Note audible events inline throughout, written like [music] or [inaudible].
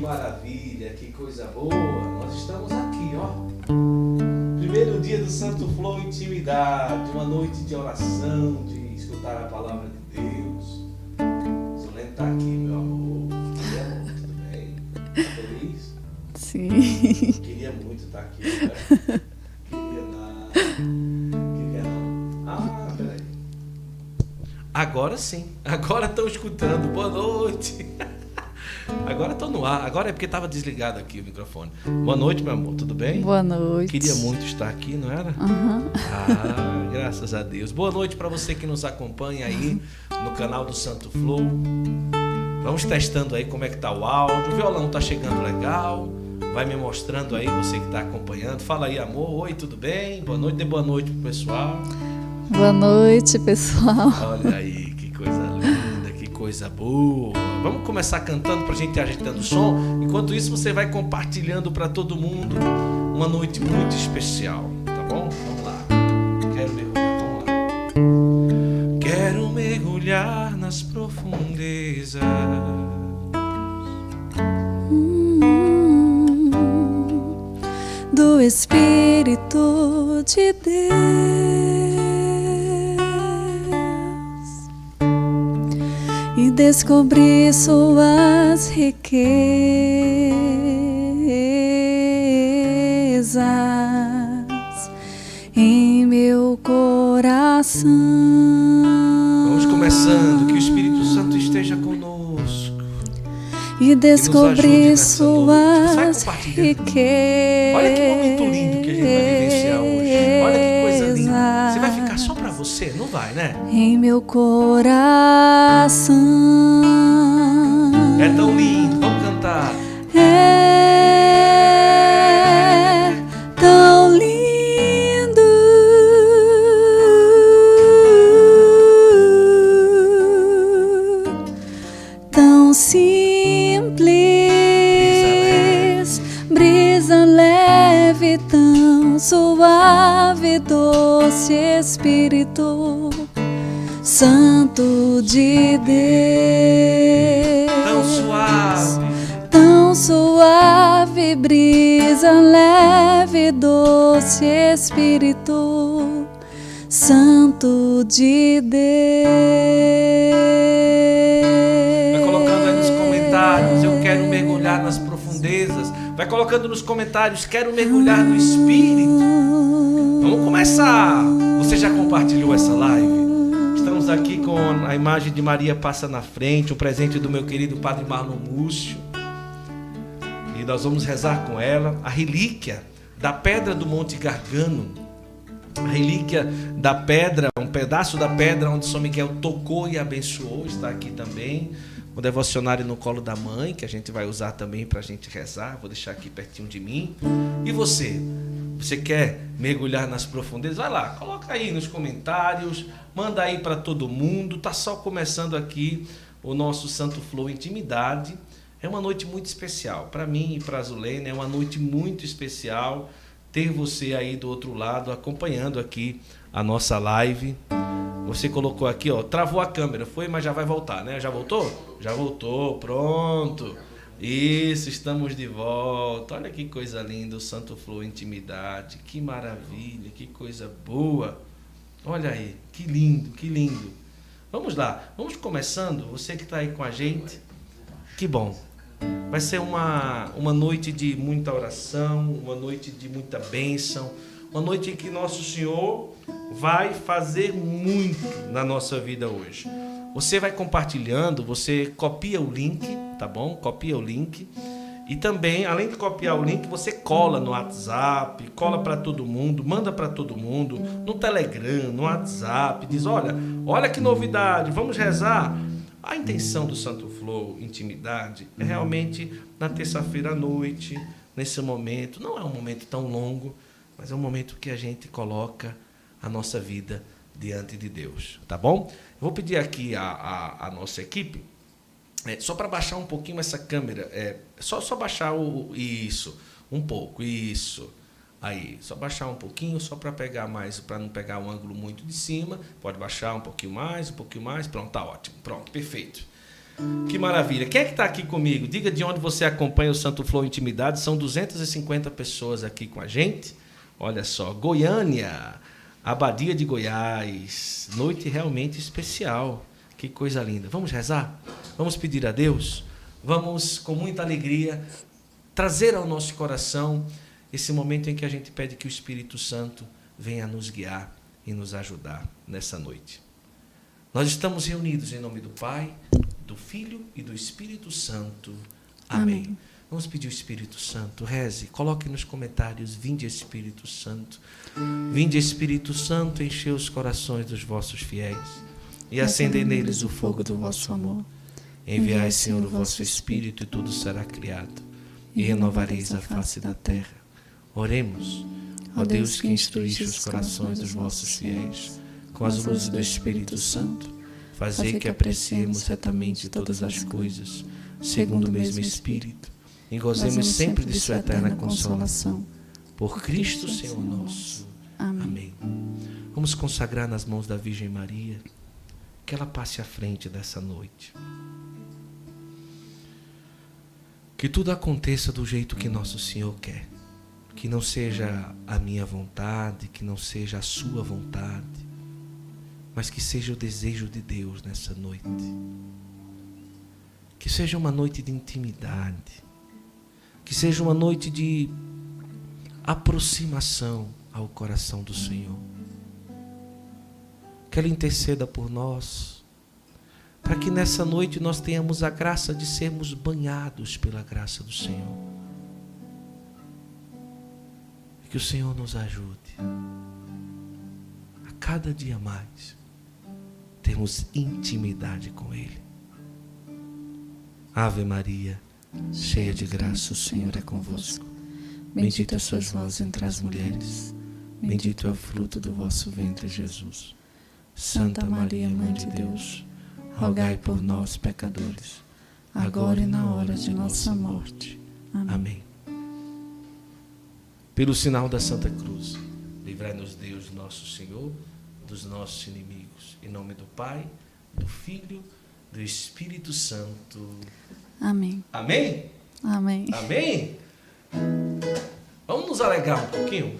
Maravilha, que coisa boa. Nós estamos aqui, ó. Primeiro dia do Santo Flow Intimidade, uma noite de oração, de escutar a palavra de Deus. Solene tá aqui, meu amor. E amor, tudo bem? Tá feliz? Sim. Queria muito estar aqui, né? Queria nada. Queria não. Ah, peraí. Agora sim. Agora estão escutando. Boa noite. Agora estou no ar. Agora é porque estava desligado aqui o microfone. Boa noite, meu amor. Tudo bem? Boa noite. Queria muito estar aqui, não era? Aham. Ah, graças a Deus. Boa noite para você que nos acompanha aí no canal do Santo Flow. Vamos testando aí como é que tá o áudio. O violão tá chegando legal. Vai me mostrando aí você que está acompanhando. Fala aí, amor. Oi, tudo bem? Boa noite. Dê boa noite pro pessoal. Boa noite, pessoal. Olha aí, que coisa coisa boa. Vamos começar cantando pra gente ir ajeitando o som. Enquanto isso, você vai compartilhando para todo mundo uma noite muito especial, tá bom? Vamos lá. Quero mergulhar, vamos lá. Quero mergulhar nas profundezas. Do Espírito de Deus descobrir suas riquezas em meu coração. Vamos começando, que o Espírito Santo esteja conosco. e descobrir suas riquezas. Olha que momento lindo vai, né? em meu coração. É tão lindo. Vamos cantar. É tão lindo. Tão simples, brisa leve, tão suave, doce Espírito Santo de Deus Tão suave. tão suave, brisa leve, doce Espírito Santo de Vai Deus. colocando aí nos comentários. Eu quero mergulhar nas. Vai colocando nos comentários. Quero mergulhar no Espírito. Vamos começar. Você já compartilhou essa live? Estamos aqui com a imagem de Maria passa na frente, um presente do meu querido Padre Marlon Múcio. E nós vamos rezar com ela a relíquia da pedra do Monte Gargano. A relíquia da pedra, um pedaço da pedra onde São Miguel tocou e abençoou, está aqui também. O devocionário no colo da mãe, que a gente vai usar também para a gente rezar. Vou deixar aqui pertinho de mim. E você? Você quer mergulhar nas profundezas? Vai lá, coloca aí nos comentários, manda aí para todo mundo. Tá só começando aqui o nosso Santo Flow Intimidade. É uma noite muito especial para mim e para a Zulene. É uma noite muito especial ter você aí do outro lado acompanhando aqui a nossa live. Você colocou aqui, ó, travou a câmera, foi, mas já vai voltar, né? Já voltou? Já voltou, pronto. Isso, estamos de volta. Olha que coisa linda, o Santo Flow Intimidade. Que maravilha, que coisa boa. Olha aí, que lindo, que lindo. Vamos lá, vamos começando. Você que está aí com a gente, que bom. Vai ser uma, uma noite de muita oração, uma noite de muita bênção, uma noite em que Nosso Senhor vai fazer muito na nossa vida hoje. Você vai compartilhando, você copia o link, tá bom? Copia o link. E também, além de copiar o link, você cola no WhatsApp, cola para todo mundo, manda para todo mundo, no Telegram, no WhatsApp, diz: olha, olha que novidade, vamos rezar. A intenção do Santo Flow, intimidade, é realmente na terça-feira à noite, nesse momento. Não é um momento tão longo, mas é um momento que a gente coloca a nossa vida diante de Deus, tá bom? Vou pedir aqui a, a, a nossa equipe, é, só para baixar um pouquinho essa câmera, é, só, só baixar o, isso, um pouco, isso. Aí, só baixar um pouquinho, só para pegar mais, para não pegar um ângulo muito de cima. Pode baixar um pouquinho mais, um pouquinho mais. Pronto, tá ótimo. Pronto, perfeito. Que maravilha. Quem é que está aqui comigo? Diga de onde você acompanha o Santo Flow Intimidade. São 250 pessoas aqui com a gente. Olha só, Goiânia, Abadia de Goiás. Noite realmente especial. Que coisa linda. Vamos rezar? Vamos pedir a Deus? Vamos, com muita alegria, trazer ao nosso coração esse momento em que a gente pede que o Espírito Santo venha nos guiar e nos ajudar nessa noite. Nós estamos reunidos em nome do Pai, do Filho e do Espírito Santo. Amém. Amém. Vamos pedir o Espírito Santo. Reze, coloque nos comentários: Vinde Espírito Santo. Vinde Espírito Santo, enchei os corações dos vossos fiéis e acendei neles o fogo do vosso amor. Enviai, Senhor, o vosso Espírito e tudo será criado e renovareis a face da terra. Oremos. Ó Deus que instruíste os corações dos vossos fiéis com as luzes do Espírito Santo, fazei que apreciemos retamente todas as coisas, segundo o mesmo Espírito, e gozemos sempre de sua eterna consolação. Por Cristo, Senhor nosso. Amém. Vamos consagrar nas mãos da Virgem Maria, que ela passe à frente dessa noite. Que tudo aconteça do jeito que nosso Senhor quer. Que não seja a minha vontade, que não seja a sua vontade, mas que seja o desejo de Deus nessa noite. Que seja uma noite de intimidade, que seja uma noite de aproximação ao coração do Senhor. Que Ele interceda por nós para que nessa noite nós tenhamos a graça de sermos banhados pela graça do Senhor. E que o Senhor nos ajude a cada dia mais termos intimidade com Ele. Ave Maria, cheia de graça, o Senhor é convosco. Bendita sois vós entre as mulheres, bendito é o fruto do vosso ventre, Jesus. Santa Maria, Mãe de Deus, rogai por nós, pecadores, agora e na hora de nossa morte. Amém. Pelo sinal da Santa Cruz, livrai-nos Deus, nosso Senhor, dos nossos inimigos. Em nome do Pai, do Filho, do Espírito Santo. Amém. Amém? Amém. Amém? Vamos nos alegrar um pouquinho?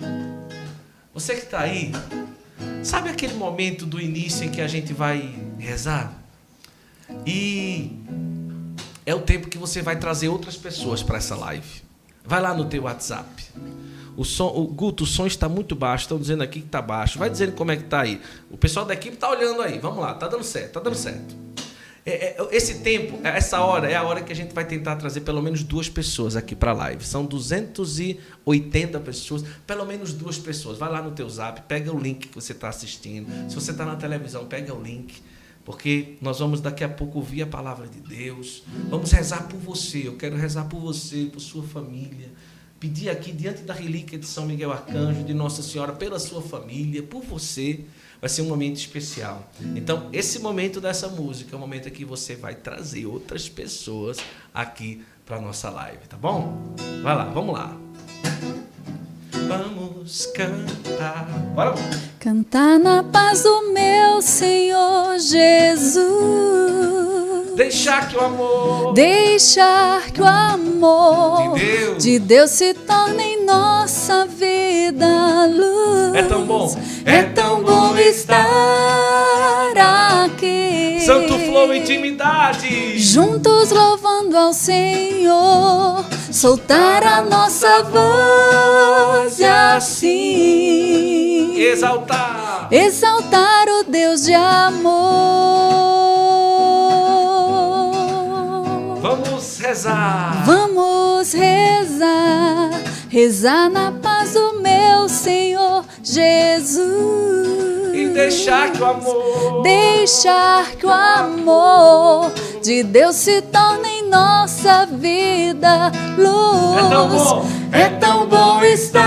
Você que está aí, sabe aquele momento do início em que a gente vai rezar? E é o tempo que você vai trazer outras pessoas para essa live. Vai lá no teu WhatsApp. O som, o Guto, o som está muito baixo. Estão dizendo aqui que está baixo. Vai dizendo como é que está aí. O pessoal da equipe está olhando aí. Vamos lá, tá dando certo, tá dando certo. É, é, esse tempo, essa hora, é a hora que a gente vai tentar trazer pelo menos duas pessoas aqui para a live. São 280 pessoas, pelo menos duas pessoas. Vai lá no teu zap, pega o link que você está assistindo. Se você está na televisão, pega o link porque nós vamos daqui a pouco ouvir a palavra de Deus. Vamos rezar por você. Eu quero rezar por você, por sua família. Pedir aqui diante da relíquia de São Miguel Arcanjo, de Nossa Senhora, pela sua família, por você. Vai ser um momento especial. Então, esse momento dessa música é o momento que você vai trazer outras pessoas aqui para nossa live, tá bom? Vai lá, vamos lá. Vamos cantar. Bora! Cantar na paz do meu Senhor Jesus. Deixar que o amor. Deixar que o amor de Deus, de Deus se torne em nossa vida luz. É tão bom. É, é tão bom estar aqui. Santo Flow Intimidade. Juntos louvando ao Senhor soltar a nossa voz e assim exaltar, exaltar o Deus de amor. Rezar, vamos rezar, rezar na paz do meu Senhor Jesus. E deixar que o amor, deixar que o amor de Deus se torne em nossa vida luz. É tão bom, é tão bom estar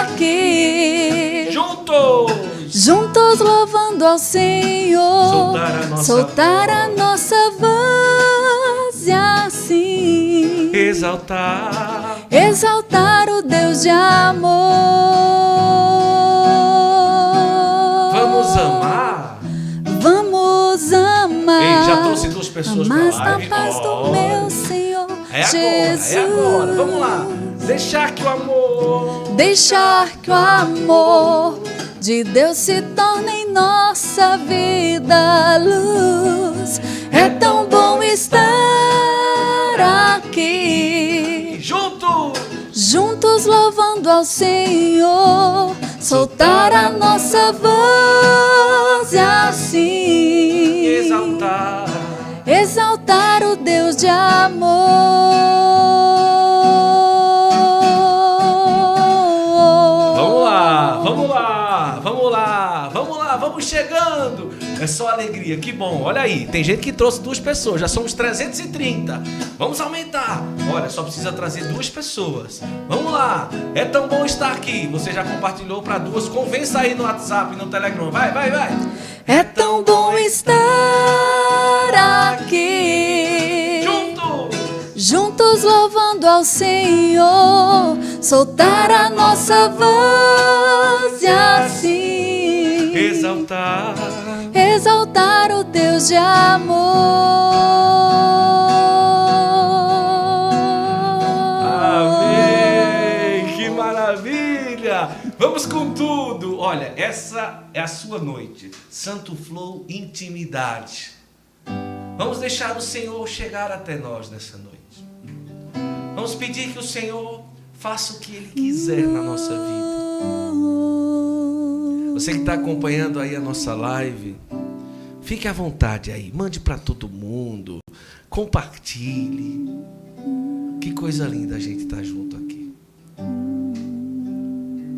aqui. Juntos, juntos louvando ao Senhor, soltar a nossa, soltar a nossa voz e assim exaltar, exaltar o Deus de amor. Vamos amar. Vamos amar. Ei, já trouxe pessoas Mas pra na paz do meu Senhor É agora, Jesus. é agora. Vamos lá. Deixar que o amor. Deixar que o amor de Deus se torne em nossa vida luz. É tão bom estar ao Senhor, soltar a nossa voz e assim Exaltar. exaltar o Deus de amor. Vamos lá, vamos lá, vamos lá, vamos lá, vamos chegando. É só alegria, que bom. Olha aí, tem gente que trouxe duas pessoas, já somos 330. Vamos aumentar. Olha, só precisa trazer duas pessoas. Vamos lá. É tão bom estar aqui. Você já compartilhou para duas. Convença aí no WhatsApp, no Telegram. Vai, vai, vai. É tão bom estar aqui, Junto. juntos louvando ao Senhor, soltar a nossa voz e assim Exaltar. Exaltar o Deus de amor. Amém! Que maravilha! Vamos com tudo! Olha, essa é a sua noite. Santo Flow Intimidade. Vamos deixar o Senhor chegar até nós nessa noite. Vamos pedir que o Senhor faça o que Ele quiser na nossa vida. Você que está acompanhando aí a nossa live, fique à vontade aí, mande para todo mundo, compartilhe. Que coisa linda a gente estar junto aqui.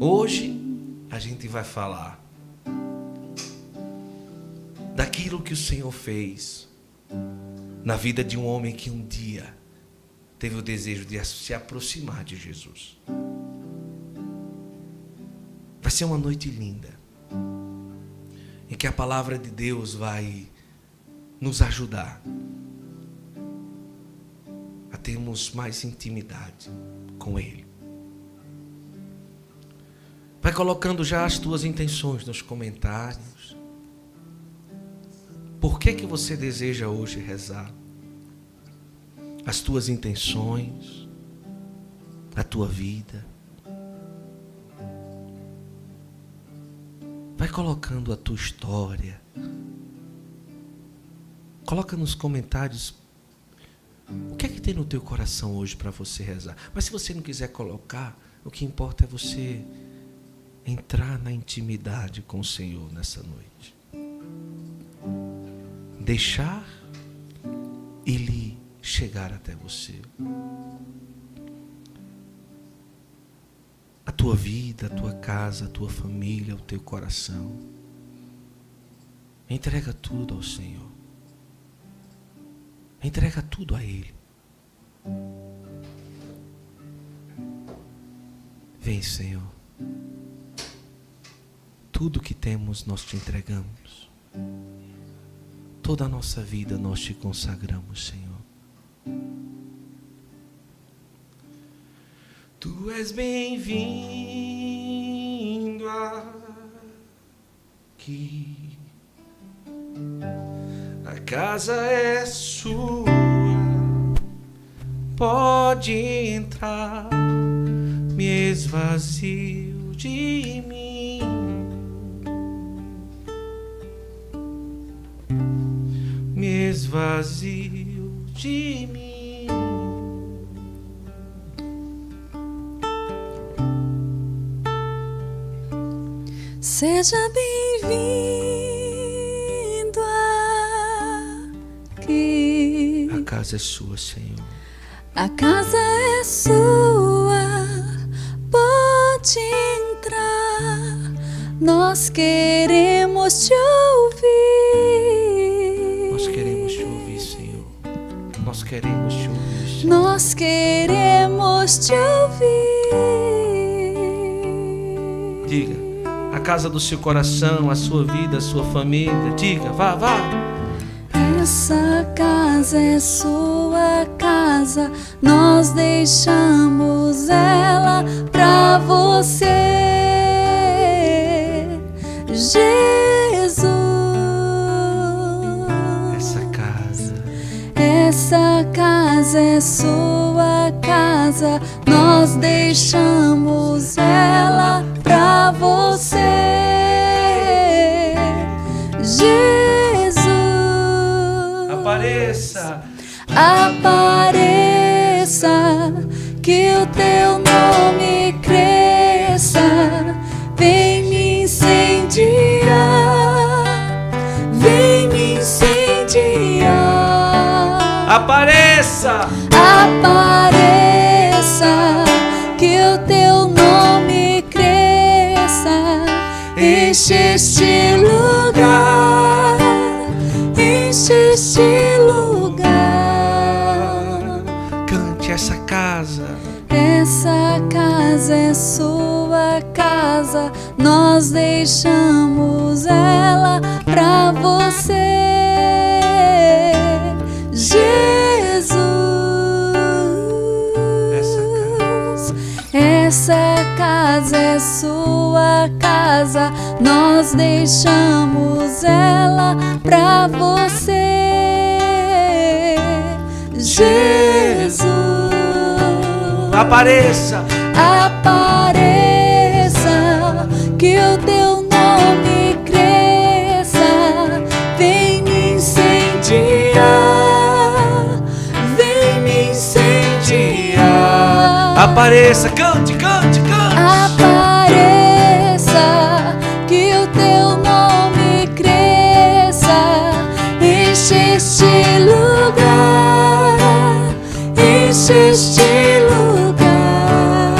Hoje a gente vai falar daquilo que o Senhor fez na vida de um homem que um dia teve o desejo de se aproximar de Jesus. Vai ser uma noite linda em que a palavra de Deus vai nos ajudar a termos mais intimidade com Ele. Vai colocando já as tuas intenções nos comentários. Por que que você deseja hoje rezar? As tuas intenções, a tua vida. Vai colocando a tua história. Coloca nos comentários o que é que tem no teu coração hoje para você rezar. Mas se você não quiser colocar, o que importa é você entrar na intimidade com o Senhor nessa noite. Deixar Ele chegar até você. A tua vida, a tua casa, a tua família, o teu coração. Entrega tudo ao Senhor. Entrega tudo a Ele. Vem, Senhor. Tudo que temos nós te entregamos. Toda a nossa vida nós te consagramos, Senhor. Tu és bem-vindo aqui. A casa é sua. Pode entrar. Me esvazio de mim. Me esvazio de mim. Seja bem-vindo aqui. A casa é sua, Senhor. A casa é sua, pode entrar. Nós queremos te ouvir. Nós queremos te ouvir, Senhor. Nós queremos te ouvir, Senhor. Nós queremos te ouvir. Casa do seu coração, a sua vida, a sua família. Diga, vá, vá. Essa casa é sua casa, nós deixamos ela pra você, Jesus. Essa casa. Essa casa é sua casa, nós deixamos ela pra você. Apareça, que o teu nome cresça, vem me incendiar, vem me incendiar. Apareça. Apareça, que o teu nome cresça, enche este lugar, nós deixamos ela pra você, Jesus. Essa casa é sua casa, nós deixamos ela pra você, Jesus. Apareça. Apareça, Apareça. Cante, cante, cante. Apareça, que o teu nome cresça, enche este lugar, enche este lugar.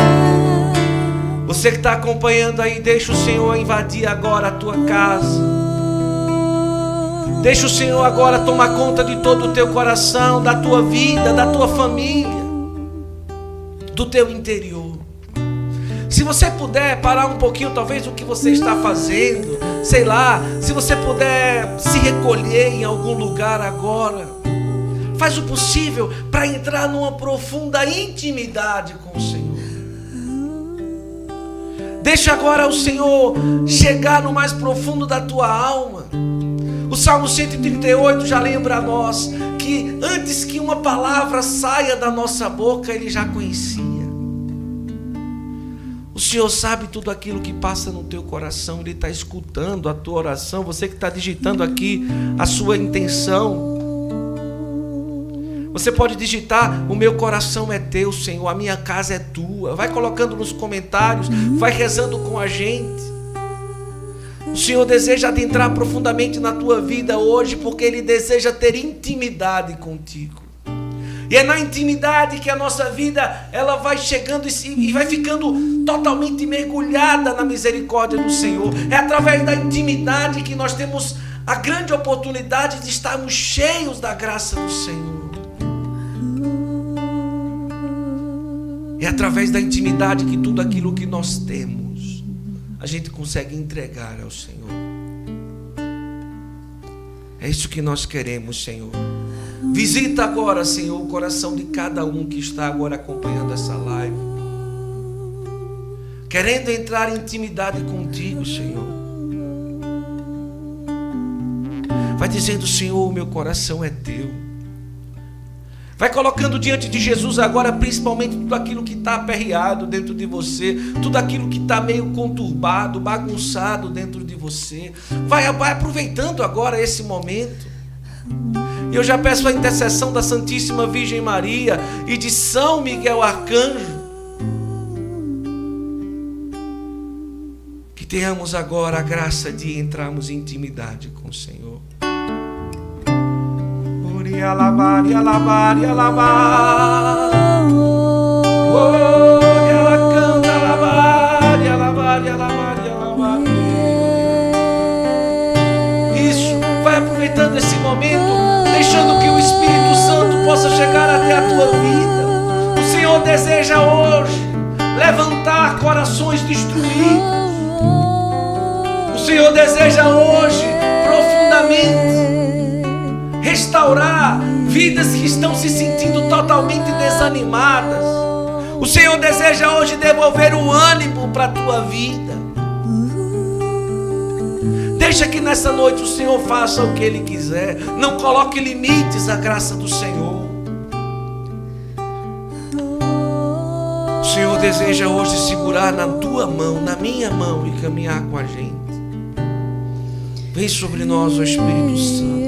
Você que está acompanhando aí, deixa o Senhor invadir agora a tua casa. Deixa o Senhor agora tomar conta de todo o teu coração, da tua vida, da tua família, do teu interior. Se você puder parar um pouquinho, talvez o que você está fazendo, sei lá, se você puder se recolher em algum lugar agora, faz o possível para entrar numa profunda intimidade com o Senhor. Deixa agora o Senhor chegar no mais profundo da tua alma. O Salmo 138 já lembra a nós que antes que uma palavra saia da nossa boca, Ele já conhecia. O Senhor sabe tudo aquilo que passa no teu coração, Ele está escutando a tua oração, você que está digitando aqui a sua intenção. Você pode digitar: O meu coração é teu, Senhor, a minha casa é tua. Vai colocando nos comentários, vai rezando com a gente. O Senhor deseja adentrar profundamente na tua vida hoje, porque Ele deseja ter intimidade contigo. E é na intimidade que a nossa vida ela vai chegando e, vai ficando totalmente mergulhada na misericórdia do Senhor. É através da intimidade que nós temos a grande oportunidade de estarmos cheios da graça do Senhor. É através da intimidade que tudo aquilo que nós temos, a gente consegue entregar ao Senhor. É isso que nós queremos, Senhor. Visita agora, Senhor, o coração de cada um que está agora acompanhando essa live. Querendo entrar em intimidade contigo, Senhor. Vai dizendo, Senhor, meu coração é teu. Vai colocando diante de Jesus agora, principalmente tudo aquilo que está aperreado dentro de você, tudo aquilo que está meio conturbado, bagunçado dentro de você. Vai, vai aproveitando agora esse momento. E eu já peço a intercessão da Santíssima Virgem Maria e de São Miguel Arcanjo. Que tenhamos agora a graça de entrarmos em intimidade com o Senhor. Oh, canta. Isso, vai aproveitando esse momento, deixando que o Espírito Santo possa chegar até a tua vida. O Senhor deseja hoje levantar corações destruídos. O Senhor deseja hoje profundamente restaurar vidas que estão se sentindo totalmente desanimadas. O Senhor deseja hoje devolver o ânimo para a tua vida. Deixa que nessa noite o Senhor faça o que Ele quiser. Não coloque limites à graça do Senhor. O Senhor deseja hoje segurar na tua mão, na minha mão e caminhar com a gente. Vem sobre nós, ó Espírito Santo.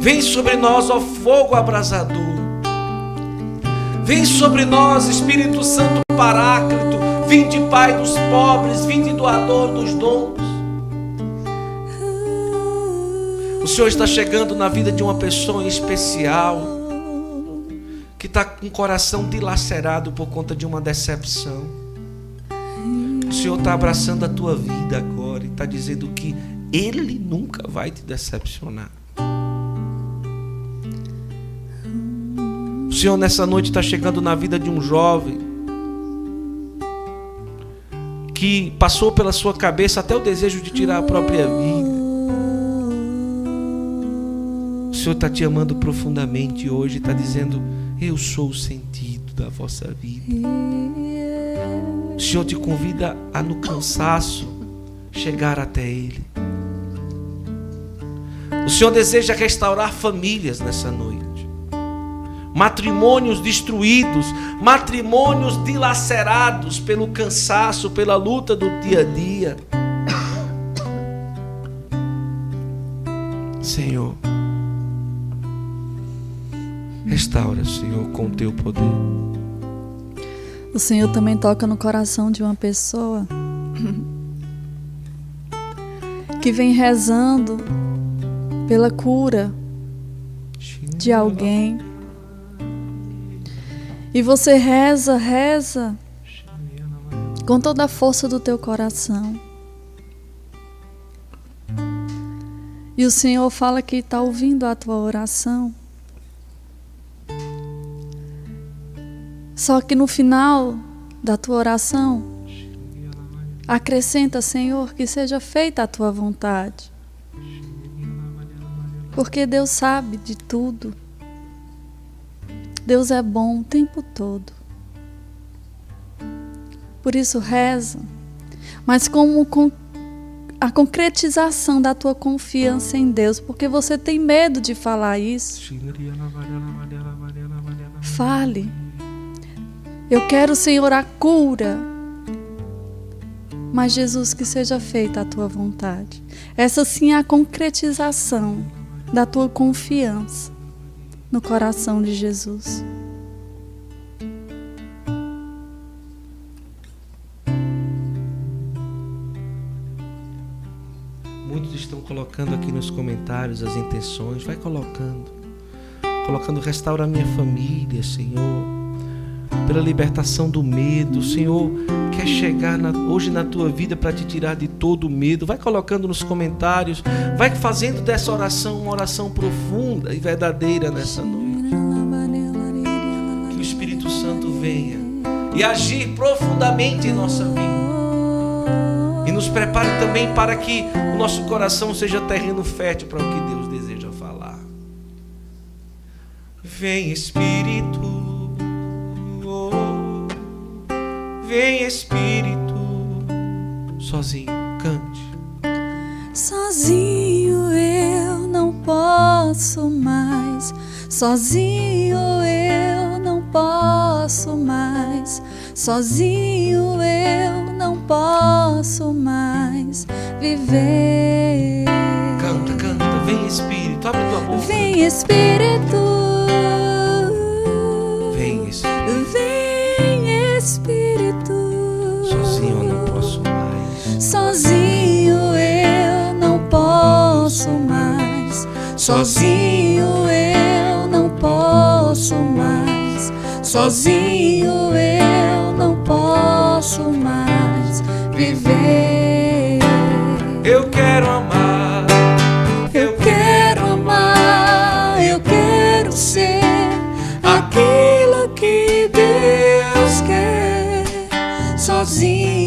Vem sobre nós, ó fogo abrasador. Vem sobre nós, Espírito Santo Paráclito. Vinde, Pai dos pobres, vinde doador dos dons. O Senhor está chegando na vida de uma pessoa especial que está com o coração dilacerado por conta de uma decepção. O Senhor está abraçando a tua vida agora e está dizendo que Ele nunca vai te decepcionar. O Senhor nessa noite está chegando na vida de um jovem que passou pela sua cabeça até o desejo de tirar a própria vida. Senhor está te amando profundamente hoje, está dizendo: Eu sou o sentido da vossa vida. O Senhor te convida a, no cansaço, chegar até Ele. O Senhor deseja restaurar famílias nessa noite matrimônios destruídos, matrimônios dilacerados pelo cansaço, pela luta do dia a dia. Senhor, restaura, Senhor, com o teu poder. O Senhor também toca no coração de uma pessoa que vem rezando pela cura de alguém e você reza, reza com toda a força do teu coração. E o Senhor fala que está ouvindo a tua oração. Só que no final da tua oração, acrescenta, Senhor, que seja feita a tua vontade. Porque Deus sabe de tudo. Deus é bom o tempo todo. Por isso reza, mas como com a concretização da tua confiança em Deus, porque você tem medo de falar isso. Fale. Eu quero, Senhor, a cura. Mas Jesus, que seja feita a tua vontade. Essa sim é a concretização da tua confiança no coração de Jesus. Muitos estão colocando aqui nos comentários as intenções, vai colocando. Colocando restaura a minha família, Senhor pela libertação do medo. O Senhor quer chegar na, hoje na tua vida para te tirar de todo o medo. Vai colocando nos comentários, vai fazendo dessa oração uma oração profunda e verdadeira nessa noite. Que o Espírito Santo venha e agir profundamente em nossa vida. E nos prepare também para que o nosso coração seja terreno fértil para o que Deus deseja falar. Vem Espírito Vem Espírito, sozinho, cante. Sozinho eu não posso mais, sozinho eu não posso mais, sozinho eu não posso mais viver. Canta, canta, vem Espírito, abre tua boca. Vem Espírito. Sozinho eu não posso mais. Sozinho eu não posso mais viver. Eu quero amar. Eu quero amar. Eu quero ser aquilo que Deus quer. Sozinho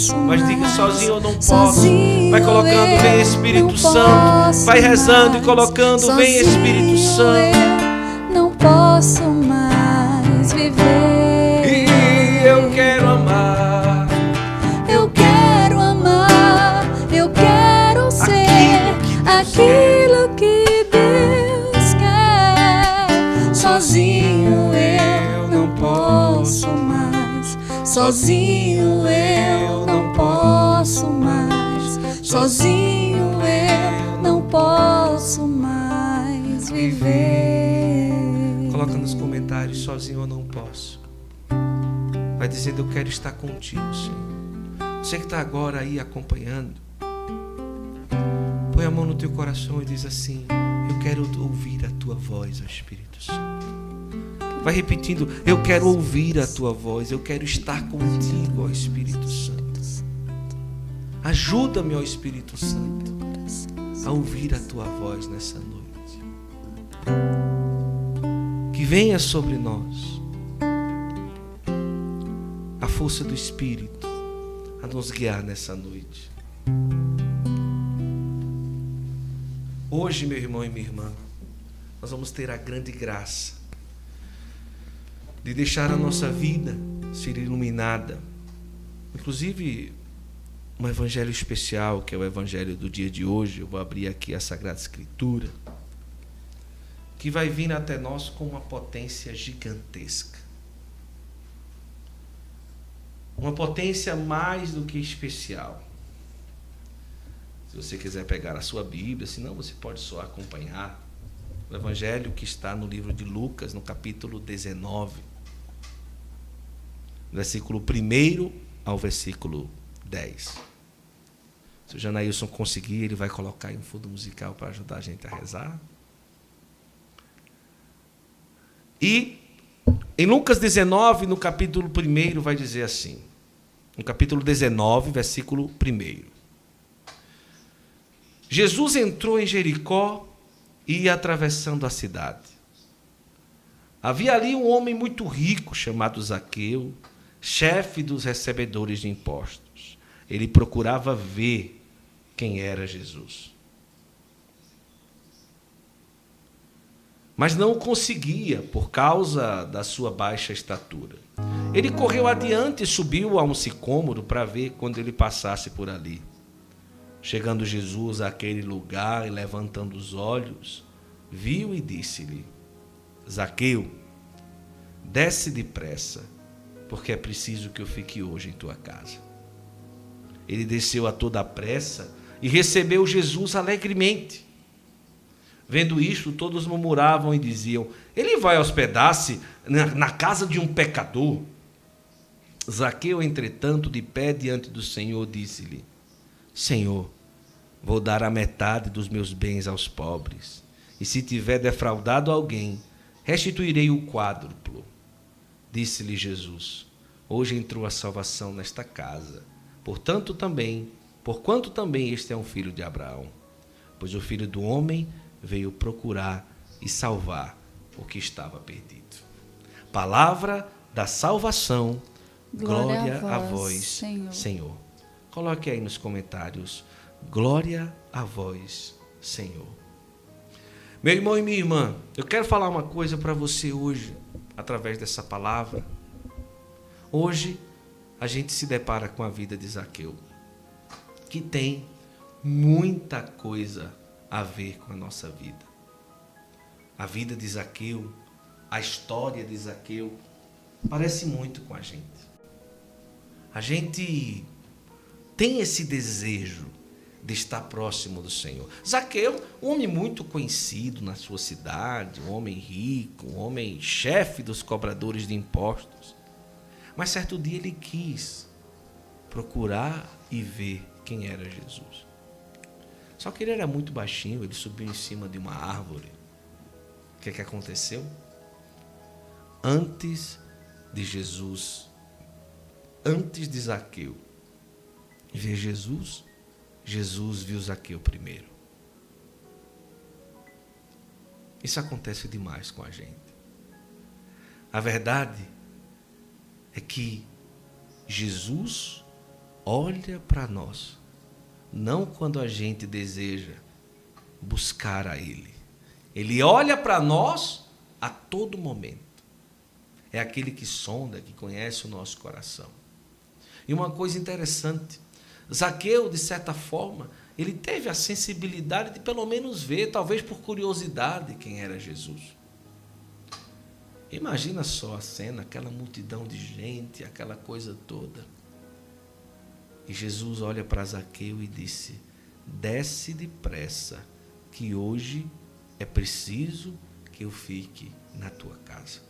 posso mais. Mas diga sozinho eu não posso. Vai colocando, vem Espírito Santo. Vai rezando e colocando, vem Espírito Santo. Não posso mais viver. E eu quero amar. Eu quero amar. Eu quero ser aquilo que Deus quer. Sozinho eu Sozinho sozinho eu não posso. Vai dizendo, eu quero estar contigo, Senhor. Você que está agora aí acompanhando, põe a mão no teu coração e diz assim: Eu quero ouvir a tua voz, Espírito Santo. Vai repetindo: Eu quero ouvir a tua voz, eu quero estar contigo, ó Espírito Santo. Ajuda-me, ó Espírito Santo, a ouvir a tua voz nessa noite. Venha sobre nós a força do Espírito a nos guiar nessa noite. Hoje, meu irmão e minha irmã, nós vamos ter a grande graça de deixar a nossa vida ser iluminada. Inclusive, um evangelho especial, que é o evangelho do dia de hoje, eu vou abrir aqui a Sagrada Escritura, que vai vir até nós com uma potência gigantesca. Uma potência mais do que especial. Se você quiser pegar a sua Bíblia, senão você pode só acompanhar o evangelho que está no livro de Lucas, no capítulo 19 versículo 1 ao versículo 10. Se o Janailson conseguir, ele vai colocar em fundo musical para ajudar a gente a rezar. E em Lucas 19, no capítulo 1, vai dizer assim: no capítulo 19, versículo 1. Jesus entrou em Jericó e ia atravessando a cidade. Havia ali um homem muito rico chamado Zaqueu chefe dos recebedores de impostos. Ele procurava ver quem era Jesus. Mas não conseguia por causa da sua baixa estatura. Ele correu adiante e subiu a um sicômoro para ver quando ele passasse por ali. Chegando Jesus àquele lugar e levantando os olhos, viu e disse-lhe: Zaqueu, desce depressa porque é preciso que eu fique hoje em tua casa. Ele desceu a toda a pressa e recebeu Jesus alegremente. Vendo isto, todos murmuravam e diziam: Ele vai hospedar-se na casa de um pecador. Zaqueu, entretanto, de pé diante do Senhor, disse-lhe: Senhor, vou dar a metade dos meus bens aos pobres, e se tiver defraudado alguém, restituirei o quádruplo. Disse-lhe Jesus: Hoje entrou a salvação nesta casa. Portanto também, porquanto também este é um filho de Abraão, pois o filho do homem veio procurar e salvar o que estava perdido. Palavra da salvação. Glória, Glória a, vós, a vós, Senhor. Senhor. Coloque aí nos comentários. Glória a vós, Senhor. Meu irmão e minha irmã, eu quero falar uma coisa para você hoje através dessa palavra. Hoje a gente se depara com a vida de Zaqueu, que tem muita coisa a ver com a nossa vida. A vida de Zaqueu, a história de Zaqueu, parece muito com a gente. A gente tem esse desejo de estar próximo do Senhor. Zaqueu, um homem muito conhecido na sua cidade, um homem rico, um homem chefe dos cobradores de impostos. Mas certo dia ele quis procurar e ver quem era Jesus. Só que ele era muito baixinho, ele subiu em cima de uma árvore. O que, é que aconteceu? Antes de Jesus, antes de Zaqueu ver Jesus, Jesus viu Zaqueu primeiro. Isso acontece demais com a gente. A verdade é que Jesus olha para nós, não quando a gente deseja buscar a Ele. Ele olha para nós a todo momento. É aquele que sonda, que conhece o nosso coração. E uma coisa interessante, Zaqueu, de certa forma, ele teve a sensibilidade de pelo menos ver, talvez por curiosidade, quem era Jesus. Imagina só a cena, aquela multidão de gente, aquela coisa toda. E Jesus olha para Zaqueu e disse: Desce depressa, que hoje é preciso que eu fique na tua casa.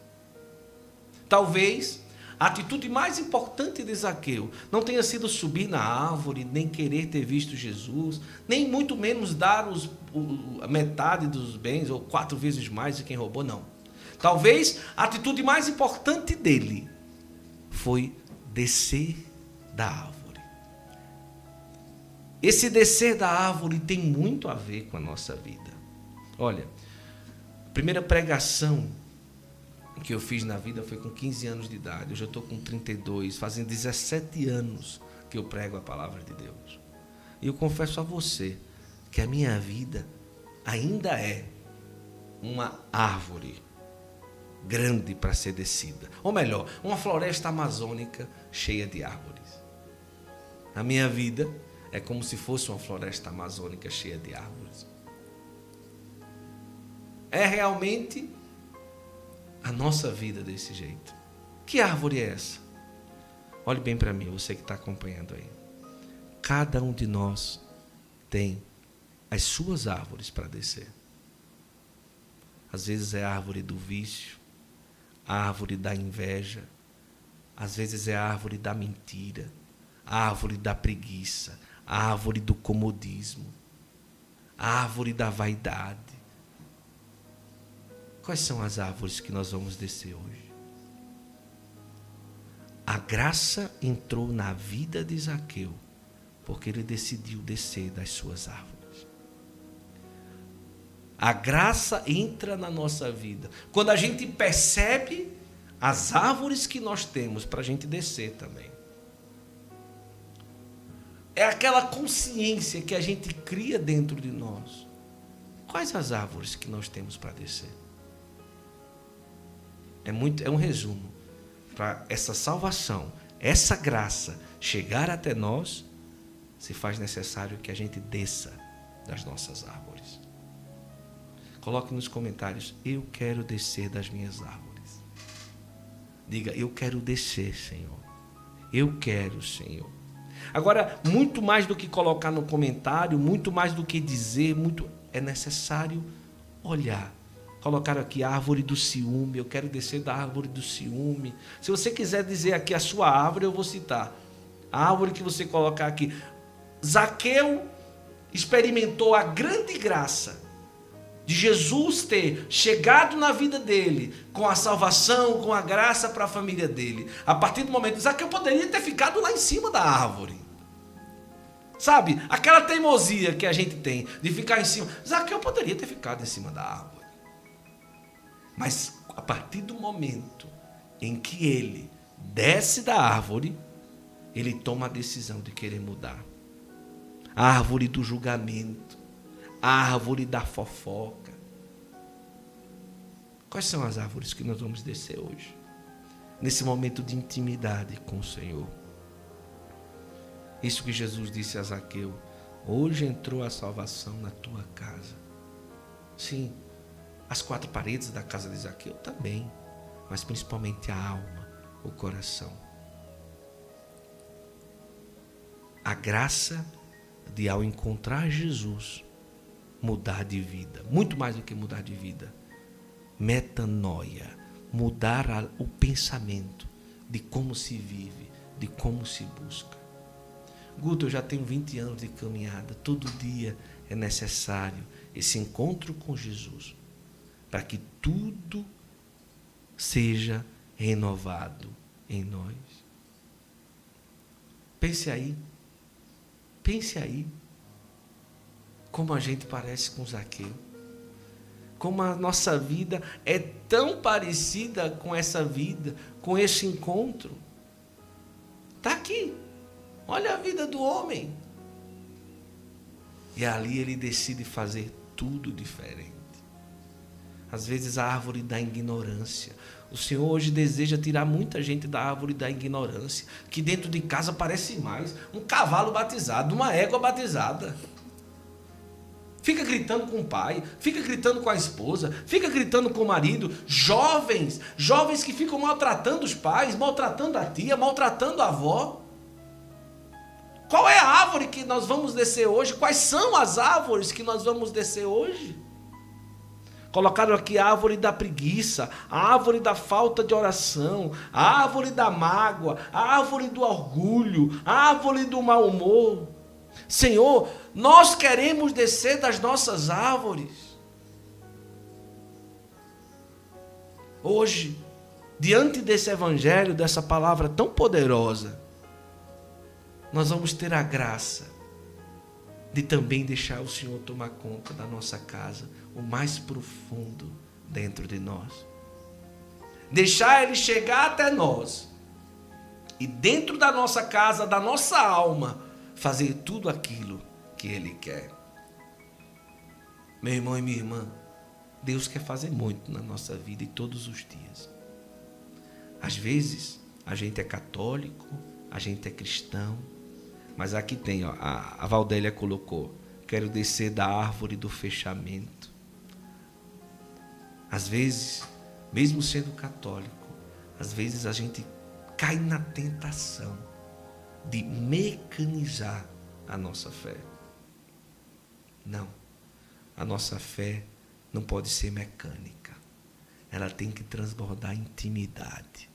Talvez a atitude mais importante de Zaqueu não tenha sido subir na árvore, nem querer ter visto Jesus, nem muito menos dar os, o, a metade dos bens, ou quatro vezes mais de quem roubou, não. Talvez a atitude mais importante dele foi descer da árvore. Esse descer da árvore tem muito a ver com a nossa vida. Olha, a primeira pregação que eu fiz na vida foi com 15 anos de idade. Hoje eu estou com 32, fazem 17 anos que eu prego a palavra de Deus. E eu confesso a você que a minha vida ainda é uma árvore grande para ser descida. Ou melhor, uma floresta amazônica cheia de árvores. A minha vida é como se fosse uma floresta amazônica cheia de árvores. É realmente a nossa vida desse jeito. Que árvore é essa? Olhe bem para mim, você que está acompanhando aí. Cada um de nós tem as suas árvores para descer. Às vezes é a árvore do vício, a árvore da inveja, às vezes é a árvore da mentira, a árvore da preguiça, a árvore do comodismo, a árvore da vaidade, Quais são as árvores que nós vamos descer hoje? A graça entrou na vida de Zaqueu, porque ele decidiu descer das suas árvores. A graça entra na nossa vida. Quando a gente percebe as árvores que nós temos para a gente descer também. É aquela consciência que a gente cria dentro de nós. Quais as árvores que nós temos para descer? É, muito, é um resumo. Para essa salvação, essa graça chegar até nós, se faz necessário que a gente desça das nossas árvores. Coloque nos comentários: Eu quero descer das minhas árvores. Diga: Eu quero descer, Senhor. Eu quero, Senhor. Agora, muito mais do que colocar no comentário, muito mais do que dizer, muito é necessário olhar Colocaram aqui árvore do ciúme. Eu quero descer da árvore do ciúme. Se você quiser dizer aqui a sua árvore, eu vou citar. A árvore que você colocar aqui. Zaqueu experimentou a grande graça de Jesus ter chegado na vida dele com a salvação, com a graça para a família dele. A partir do momento, Zaqueu poderia ter ficado lá em cima da árvore. Sabe? Aquela teimosia que a gente tem de ficar em cima. Zaqueu poderia ter ficado em cima da árvore. Mas a partir do momento em que ele desce da árvore, ele toma a decisão de querer mudar. A árvore do julgamento, árvore da fofoca. Quais são as árvores que nós vamos descer hoje? Nesse momento de intimidade com o Senhor. Isso que Jesus disse a Zaqueu: Hoje entrou a salvação na tua casa. Sim, as quatro paredes da casa de Zaqueu também, mas principalmente a alma, o coração. A graça de, ao encontrar Jesus, mudar de vida, muito mais do que mudar de vida, metanoia, mudar o pensamento de como se vive, de como se busca. Guto, eu já tenho 20 anos de caminhada, todo dia é necessário esse encontro com Jesus para que tudo seja renovado em nós. Pense aí, pense aí, como a gente parece com Zaqueu, como a nossa vida é tão parecida com essa vida, com esse encontro. Está aqui, olha a vida do homem. E ali ele decide fazer tudo diferente. Às vezes a árvore da ignorância. O Senhor hoje deseja tirar muita gente da árvore da ignorância, que dentro de casa parece mais um cavalo batizado, uma égua batizada. Fica gritando com o pai, fica gritando com a esposa, fica gritando com o marido. Jovens, jovens que ficam maltratando os pais, maltratando a tia, maltratando a avó. Qual é a árvore que nós vamos descer hoje? Quais são as árvores que nós vamos descer hoje? Colocaram aqui a árvore da preguiça, a árvore da falta de oração, a árvore da mágoa, a árvore do orgulho, a árvore do mau humor. Senhor, nós queremos descer das nossas árvores. Hoje, diante desse evangelho, dessa palavra tão poderosa, nós vamos ter a graça de também deixar o Senhor tomar conta da nossa casa, o mais profundo dentro de nós. Deixar Ele chegar até nós e dentro da nossa casa, da nossa alma, fazer tudo aquilo que Ele quer. Meu irmão e minha irmã, Deus quer fazer muito na nossa vida e todos os dias. Às vezes, a gente é católico, a gente é cristão, mas aqui tem, ó, a, a Valdélia colocou: quero descer da árvore do fechamento. Às vezes, mesmo sendo católico, às vezes a gente cai na tentação de mecanizar a nossa fé. Não. A nossa fé não pode ser mecânica. Ela tem que transbordar intimidade.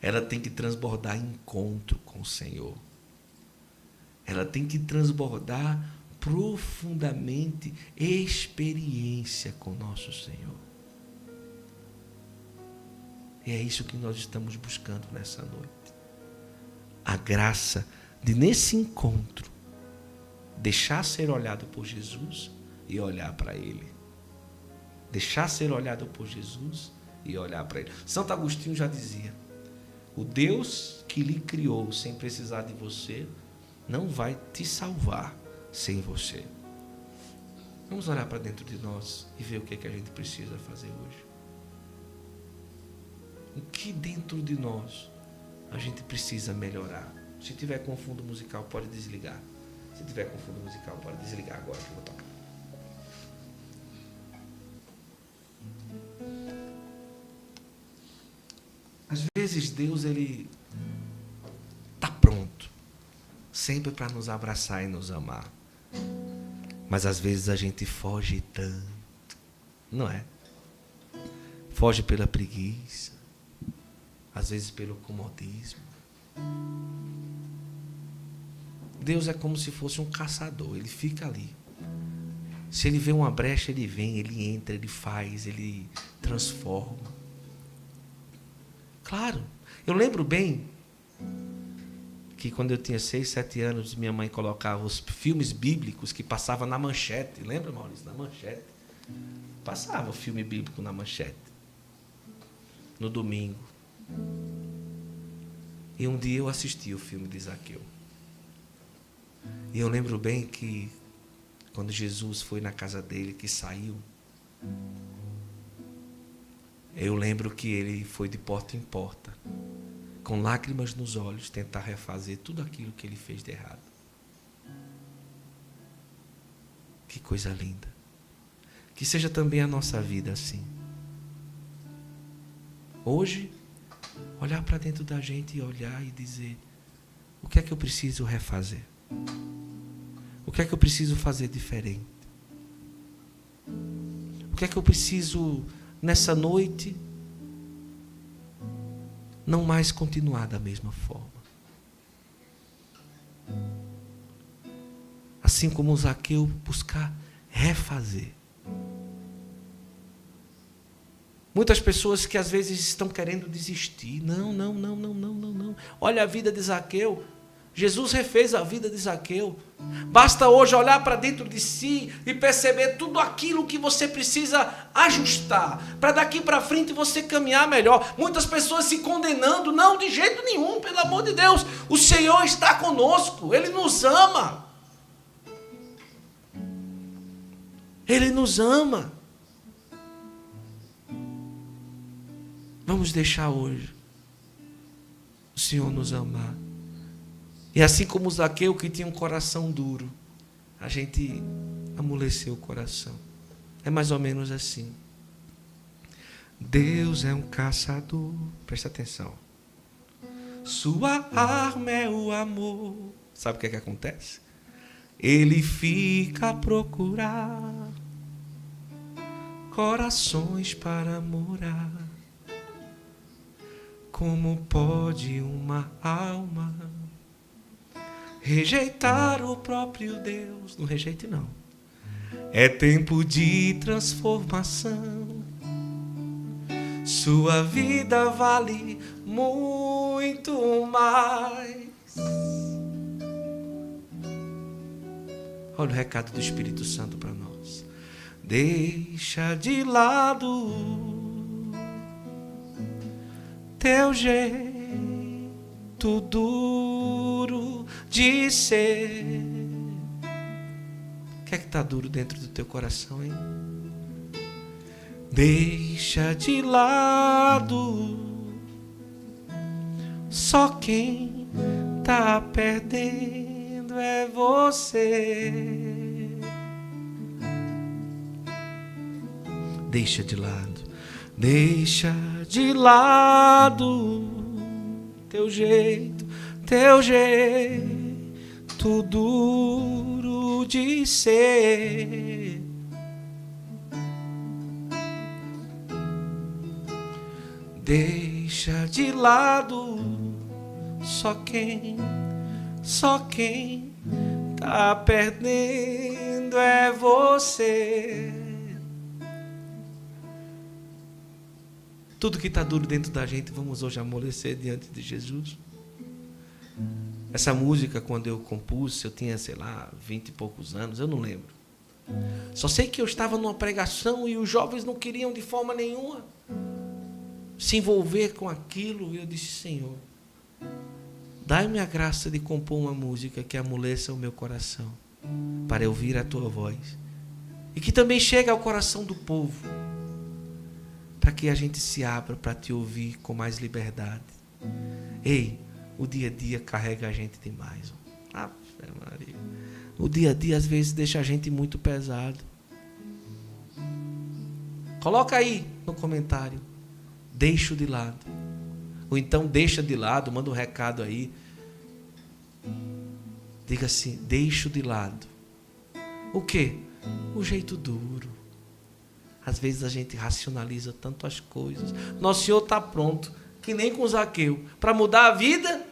Ela tem que transbordar encontro com o Senhor. Ela tem que transbordar profundamente experiência com nosso Senhor. E é isso que nós estamos buscando nessa noite. A graça de, nesse encontro, deixar ser olhado por Jesus e olhar para Ele. Deixar ser olhado por Jesus e olhar para Ele. Santo Agostinho já dizia: o Deus que lhe criou sem precisar de você não vai te salvar sem você. Vamos olhar para dentro de nós e ver o que, é que a gente precisa fazer hoje. O que dentro de nós a gente precisa melhorar? Se tiver com fundo musical, pode desligar. Se tiver com fundo musical, pode desligar agora que eu vou tocar. Às vezes Deus ele sempre para nos abraçar e nos amar. Mas às vezes a gente foge tanto, não é? Foge pela preguiça, às vezes pelo comodismo. Deus é como se fosse um caçador, ele fica ali. Se ele vê uma brecha, ele vem, ele entra, ele faz, ele transforma. Claro, eu lembro bem que quando eu tinha seis, sete anos, minha mãe colocava os filmes bíblicos que passava na manchete. Lembra, Maurício? Na manchete. Passava o filme bíblico na manchete. No domingo. E um dia eu assisti o filme de Zaqueu. E eu lembro bem que quando Jesus foi na casa dele, que saiu, eu lembro que ele foi de porta em porta com lágrimas nos olhos, tentar refazer tudo aquilo que ele fez de errado. Que coisa linda. Que seja também a nossa vida assim. Hoje, olhar para dentro da gente e olhar e dizer: o que é que eu preciso refazer? O que é que eu preciso fazer diferente? O que é que eu preciso nessa noite não mais continuar da mesma forma. Assim como Zaqueu buscar refazer. Muitas pessoas que às vezes estão querendo desistir. Não, não, não, não, não, não, não. Olha a vida de Zaqueu. Jesus refez a vida de Zaqueu. Basta hoje olhar para dentro de si e perceber tudo aquilo que você precisa ajustar, para daqui para frente você caminhar melhor. Muitas pessoas se condenando, não, de jeito nenhum, pelo amor de Deus. O Senhor está conosco, Ele nos ama. Ele nos ama. Vamos deixar hoje o Senhor nos amar. E assim como Zaqueu que tinha um coração duro, a gente amolecer o coração. É mais ou menos assim. Deus é um caçador, presta atenção. Sua arma é o amor. Sabe o que é que acontece? Ele fica a procurar corações para morar. Como pode uma alma rejeitar o próprio Deus? Não rejeite, não. É tempo de transformação. Sua vida vale muito mais. Olha o recado do Espírito Santo para nós. Deixa de lado teu jeito duro de ser. O que é que está duro dentro do teu coração, hein? Deixa de lado só quem tá perdendo é você. Deixa de lado, deixa de lado teu jeito, teu jeito duro de ser. Deixa de lado só quem, só quem tá perdendo é você. Tudo que está duro dentro da gente, vamos hoje amolecer diante de Jesus. Essa música, quando eu compus, eu tinha, sei lá, vinte e poucos anos, eu não lembro. Só sei que eu estava numa pregação e os jovens não queriam de forma nenhuma se envolver com aquilo. E eu disse: Senhor, dai-me a graça de compor uma música que amoleça o meu coração, para eu ouvir a tua voz e que também chegue ao coração do povo para que a gente se abra para te ouvir com mais liberdade. Ei, o dia a dia carrega a gente demais. Maria. O dia a dia às vezes deixa a gente muito pesado. Coloca aí no comentário. Deixo de lado. Ou então deixa de lado, manda um recado aí. Diga assim: deixo de lado. O que? O jeito duro às vezes a gente racionaliza tanto as coisas. Nosso Senhor está pronto, que nem com Zaqueu, para mudar a vida.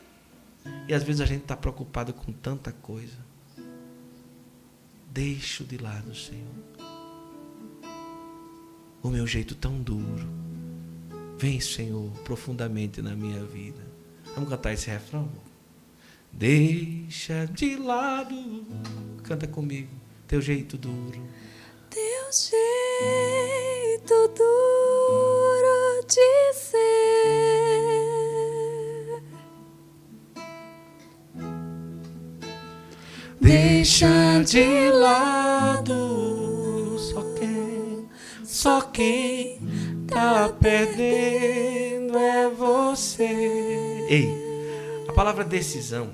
E às vezes a gente está preocupado com tanta coisa. Deixo de lado, Senhor. O meu jeito tão duro. Vem, Senhor, profundamente na minha vida. Vamos cantar esse refrão? Amor? Deixa de lado. Canta comigo. Teu jeito duro teu jeito duro de ser. Deixa de lado só quem, só quem tá perdendo é você. Ei, a palavra decisão,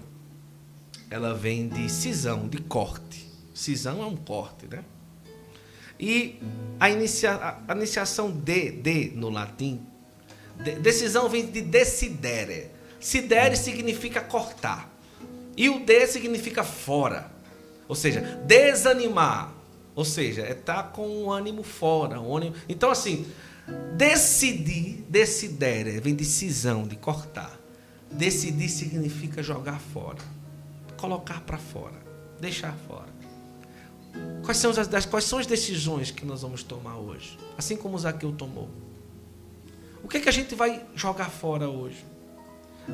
ela vem de cisão, de corte. Cisão é um corte, né? E a, inicia, a iniciação de, de no latim, de, decisão vem de decidere. Sidere significa cortar. E o de significa fora. Ou seja, desanimar. Ou seja, é estar tá com o ânimo fora. Ânimo... Então, assim, decidir, decidere, vem de cisão, de cortar. Decidir significa jogar fora. Colocar para fora. Deixar fora. Quais são, as, quais são as decisões que nós vamos tomar hoje? Assim como Zaqueu tomou. O que, é que a gente vai jogar fora hoje?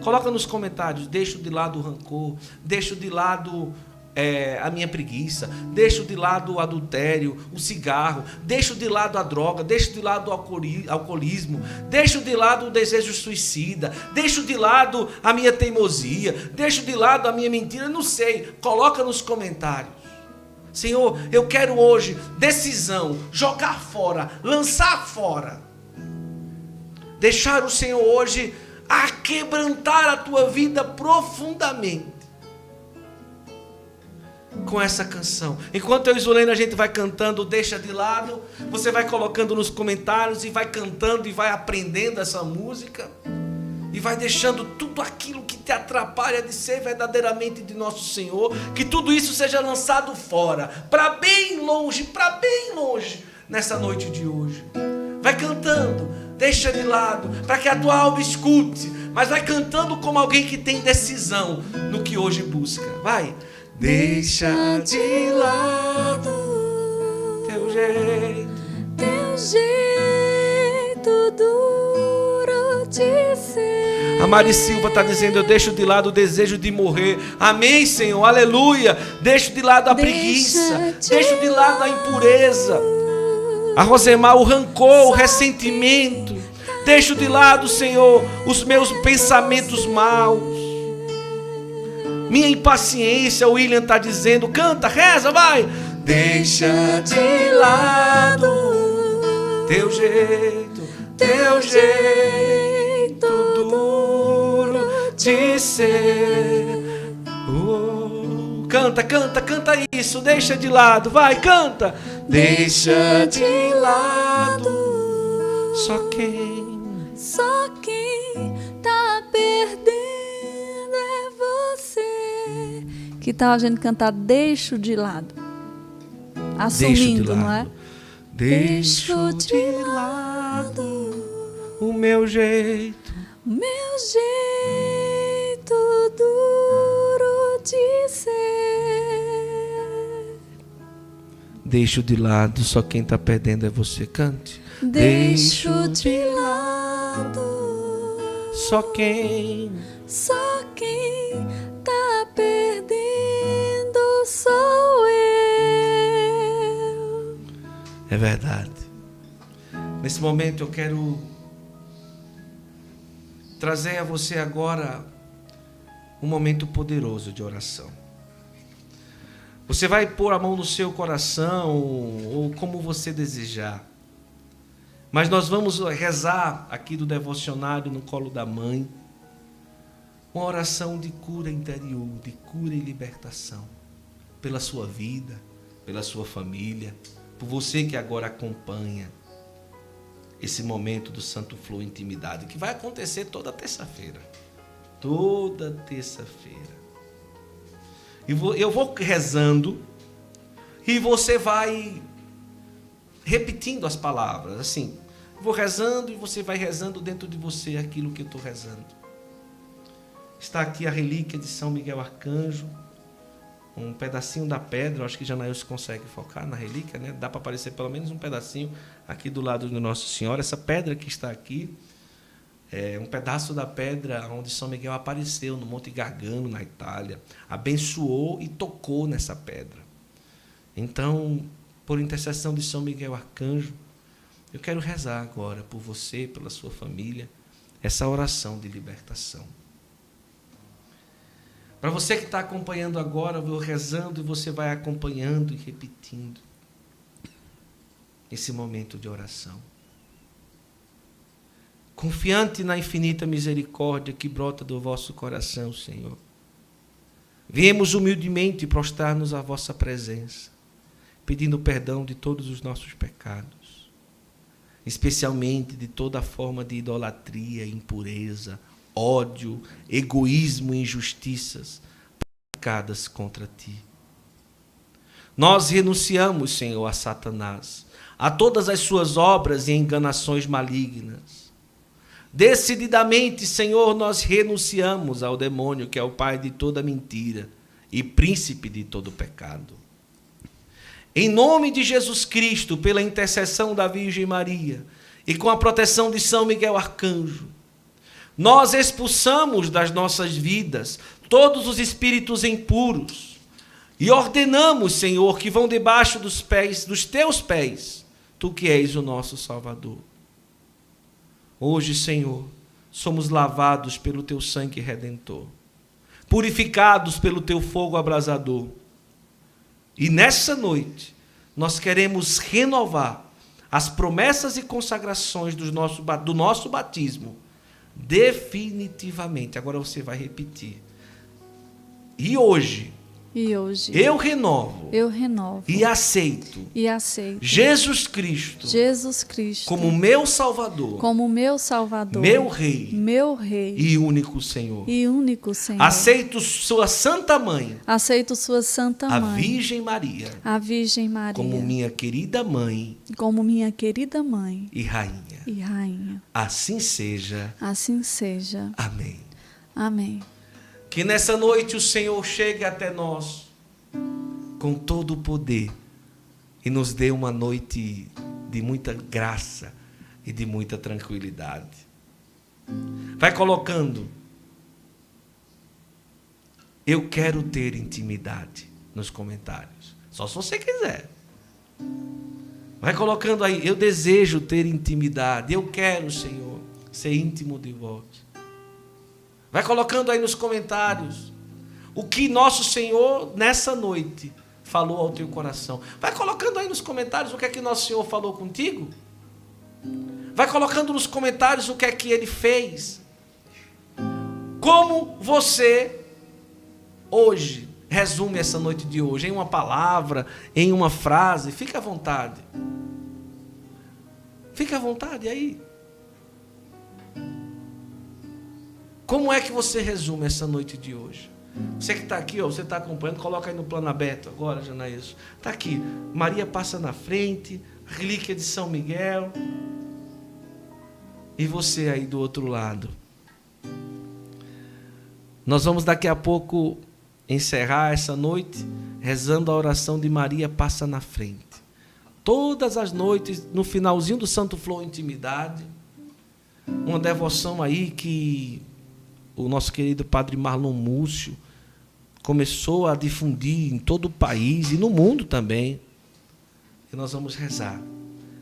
Coloca nos comentários, deixo de lado o rancor, deixo de lado é, a minha preguiça, deixo de lado o adultério, o cigarro, deixo de lado a droga, deixo de lado o alcoolismo, deixo de lado o desejo suicida, deixo de lado a minha teimosia, deixo de lado a minha mentira, não sei. Coloca nos comentários. Senhor, eu quero hoje decisão, jogar fora, lançar fora. Deixar o Senhor hoje a quebrantar a tua vida profundamente. com essa canção. Enquanto eu e Zulene a gente vai cantando, deixa de lado, você vai colocando nos comentários e vai cantando e vai aprendendo essa música e vai deixando tudo aquilo te atrapalha de ser verdadeiramente de nosso Senhor, que tudo isso seja lançado fora, para bem longe, para bem longe nessa noite de hoje. Vai cantando, deixa de lado, para que a tua alma escute, mas vai cantando como alguém que tem decisão no que hoje busca. Vai. Deixa de lado teu jeito, teu jeito Mari Silva está dizendo: Eu deixo de lado o desejo de morrer. Amém, Senhor, aleluia. Deixo de lado a Deixa preguiça, de deixo de lado a impureza. A Rosemar, o rancor, o ressentimento. Deixo de lado, Senhor, os meus pensamentos maus. Minha impaciência, o William está dizendo, canta, reza, vai. Deixa de lado teu jeito, teu jeito de ser. Oh, canta, canta, canta isso, deixa de lado, vai, canta. Deixa de lado só quem, Só quem tá perdendo é você. Que tal a gente cantar Deixo de lado? deixo de Assumindo, não é? lado. Deixo de lado o meu jeito. Meu jeito duro de ser. Deixo de lado, só quem tá perdendo é você. Cante. Deixo de lado. Só quem. Só quem tá perdendo sou eu. É verdade. Nesse momento eu quero trazer a você agora um momento poderoso de oração. Você vai pôr a mão no seu coração ou como você desejar. Mas nós vamos rezar aqui do devocionário no colo da mãe uma oração de cura interior, de cura e libertação pela sua vida, pela sua família, por você que agora acompanha esse momento do Santo Flow Intimidade, que vai acontecer toda terça-feira. Toda terça-feira. E eu vou rezando e você vai repetindo as palavras, assim. Vou rezando e você vai rezando dentro de você aquilo que eu estou rezando. Está aqui a relíquia de São Miguel Arcanjo, um pedacinho da pedra, acho que Janaíus consegue focar na relíquia, né? Dá para aparecer pelo menos um pedacinho aqui do lado do Nosso Senhor. Essa pedra que está aqui é um pedaço da pedra onde São Miguel apareceu no Monte Gargano, na Itália, abençoou e tocou nessa pedra. Então, por intercessão de São Miguel Arcanjo, eu quero rezar agora por você, pela sua família, essa oração de libertação. Para você que está acompanhando agora, eu vou rezando e você vai acompanhando e repetindo esse momento de oração. Confiante na infinita misericórdia que brota do vosso coração, Senhor. Viemos humildemente prostrar-nos à vossa presença, pedindo perdão de todos os nossos pecados, especialmente de toda forma de idolatria, impureza, ódio, egoísmo e injustiças praticadas contra ti. Nós renunciamos, Senhor, a Satanás, a todas as suas obras e enganações malignas. Decididamente, Senhor, nós renunciamos ao demônio, que é o pai de toda mentira e príncipe de todo pecado. Em nome de Jesus Cristo, pela intercessão da Virgem Maria e com a proteção de São Miguel Arcanjo, nós expulsamos das nossas vidas todos os espíritos impuros e ordenamos, Senhor, que vão debaixo dos pés, dos teus pés, tu que és o nosso Salvador. Hoje, Senhor, somos lavados pelo teu sangue redentor, purificados pelo teu fogo abrasador. E nessa noite, nós queremos renovar as promessas e consagrações do nosso, do nosso batismo definitivamente. Agora você vai repetir. E hoje, E hoje eu renovo eu renovo e aceito e aceito Jesus Cristo Jesus Cristo como meu Salvador, como meu Salvador, meu Rei meu Rei e único Senhor. e único Senhor. Aceito Sua Santa Mãe, Aceito sua Santa a Mãe, Virgem Maria, a Virgem Maria, como minha querida mãe como minha querida mãe e rainha. e rainha. Assim seja. Assim seja. Amém. Amém. Que nessa noite o Senhor chegue até nós com todo o poder e nos dê uma noite de muita graça e de muita tranquilidade. Vai colocando. Eu quero ter intimidade nos comentários. Só se você quiser. Vai colocando aí. Eu desejo ter intimidade. Eu quero, Senhor, ser íntimo de vós. Vai colocando aí nos comentários o que nosso Senhor nessa noite falou ao teu coração. Vai colocando aí nos comentários o que é que nosso Senhor falou contigo. Vai colocando nos comentários o que é que ele fez. Como você hoje resume essa noite de hoje em uma palavra, em uma frase, fica à vontade. Fica à vontade aí. Como é que você resume essa noite de hoje? Você que está aqui, ó, você está acompanhando, coloca aí no plano aberto agora, Janaílson. Está aqui. Maria passa na frente, relíquia de São Miguel. E você aí do outro lado. Nós vamos daqui a pouco encerrar essa noite rezando a oração de Maria passa na frente. Todas as noites, no finalzinho do Santo Flor Intimidade, uma devoção aí que o nosso querido Padre Marlon Múcio começou a difundir em todo o país e no mundo também. E nós vamos rezar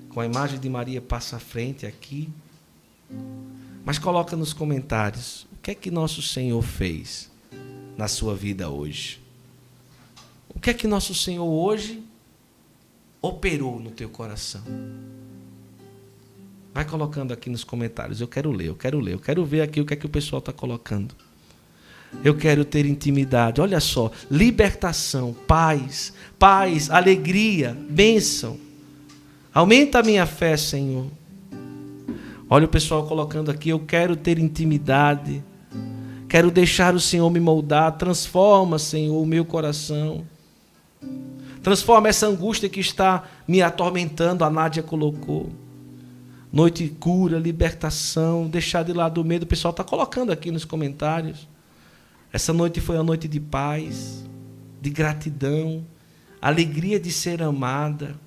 com a imagem de Maria passa à frente aqui. Mas coloca nos comentários o que é que nosso Senhor fez na sua vida hoje. O que é que nosso Senhor hoje operou no teu coração? Vai colocando aqui nos comentários. Eu quero ler, eu quero ler, eu quero ver aqui o que é que o pessoal está colocando. Eu quero ter intimidade. Olha só, libertação, paz, paz, alegria, bênção. Aumenta a minha fé, Senhor. Olha o pessoal colocando aqui, eu quero ter intimidade. Quero deixar o Senhor me moldar. Transforma, Senhor, o meu coração. Transforma essa angústia que está me atormentando, a Nádia colocou. Noite cura, libertação, deixar de lado o medo. O pessoal está colocando aqui nos comentários. Essa noite foi uma noite de paz, de gratidão, alegria de ser amada.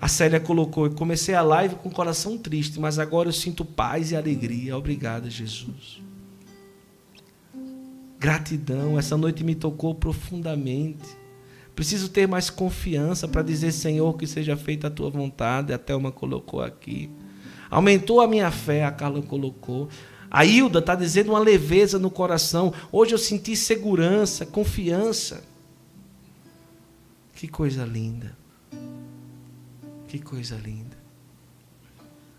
A Célia colocou: Eu comecei a live com o coração triste, mas agora eu sinto paz e alegria. Obrigada, Jesus. Gratidão, essa noite me tocou profundamente. Preciso ter mais confiança para dizer, Senhor, que seja feita a tua vontade. A Thelma colocou aqui. Aumentou a minha fé, a Carla colocou. A Hilda está dizendo uma leveza no coração. Hoje eu senti segurança, confiança. Que coisa linda. Que coisa linda.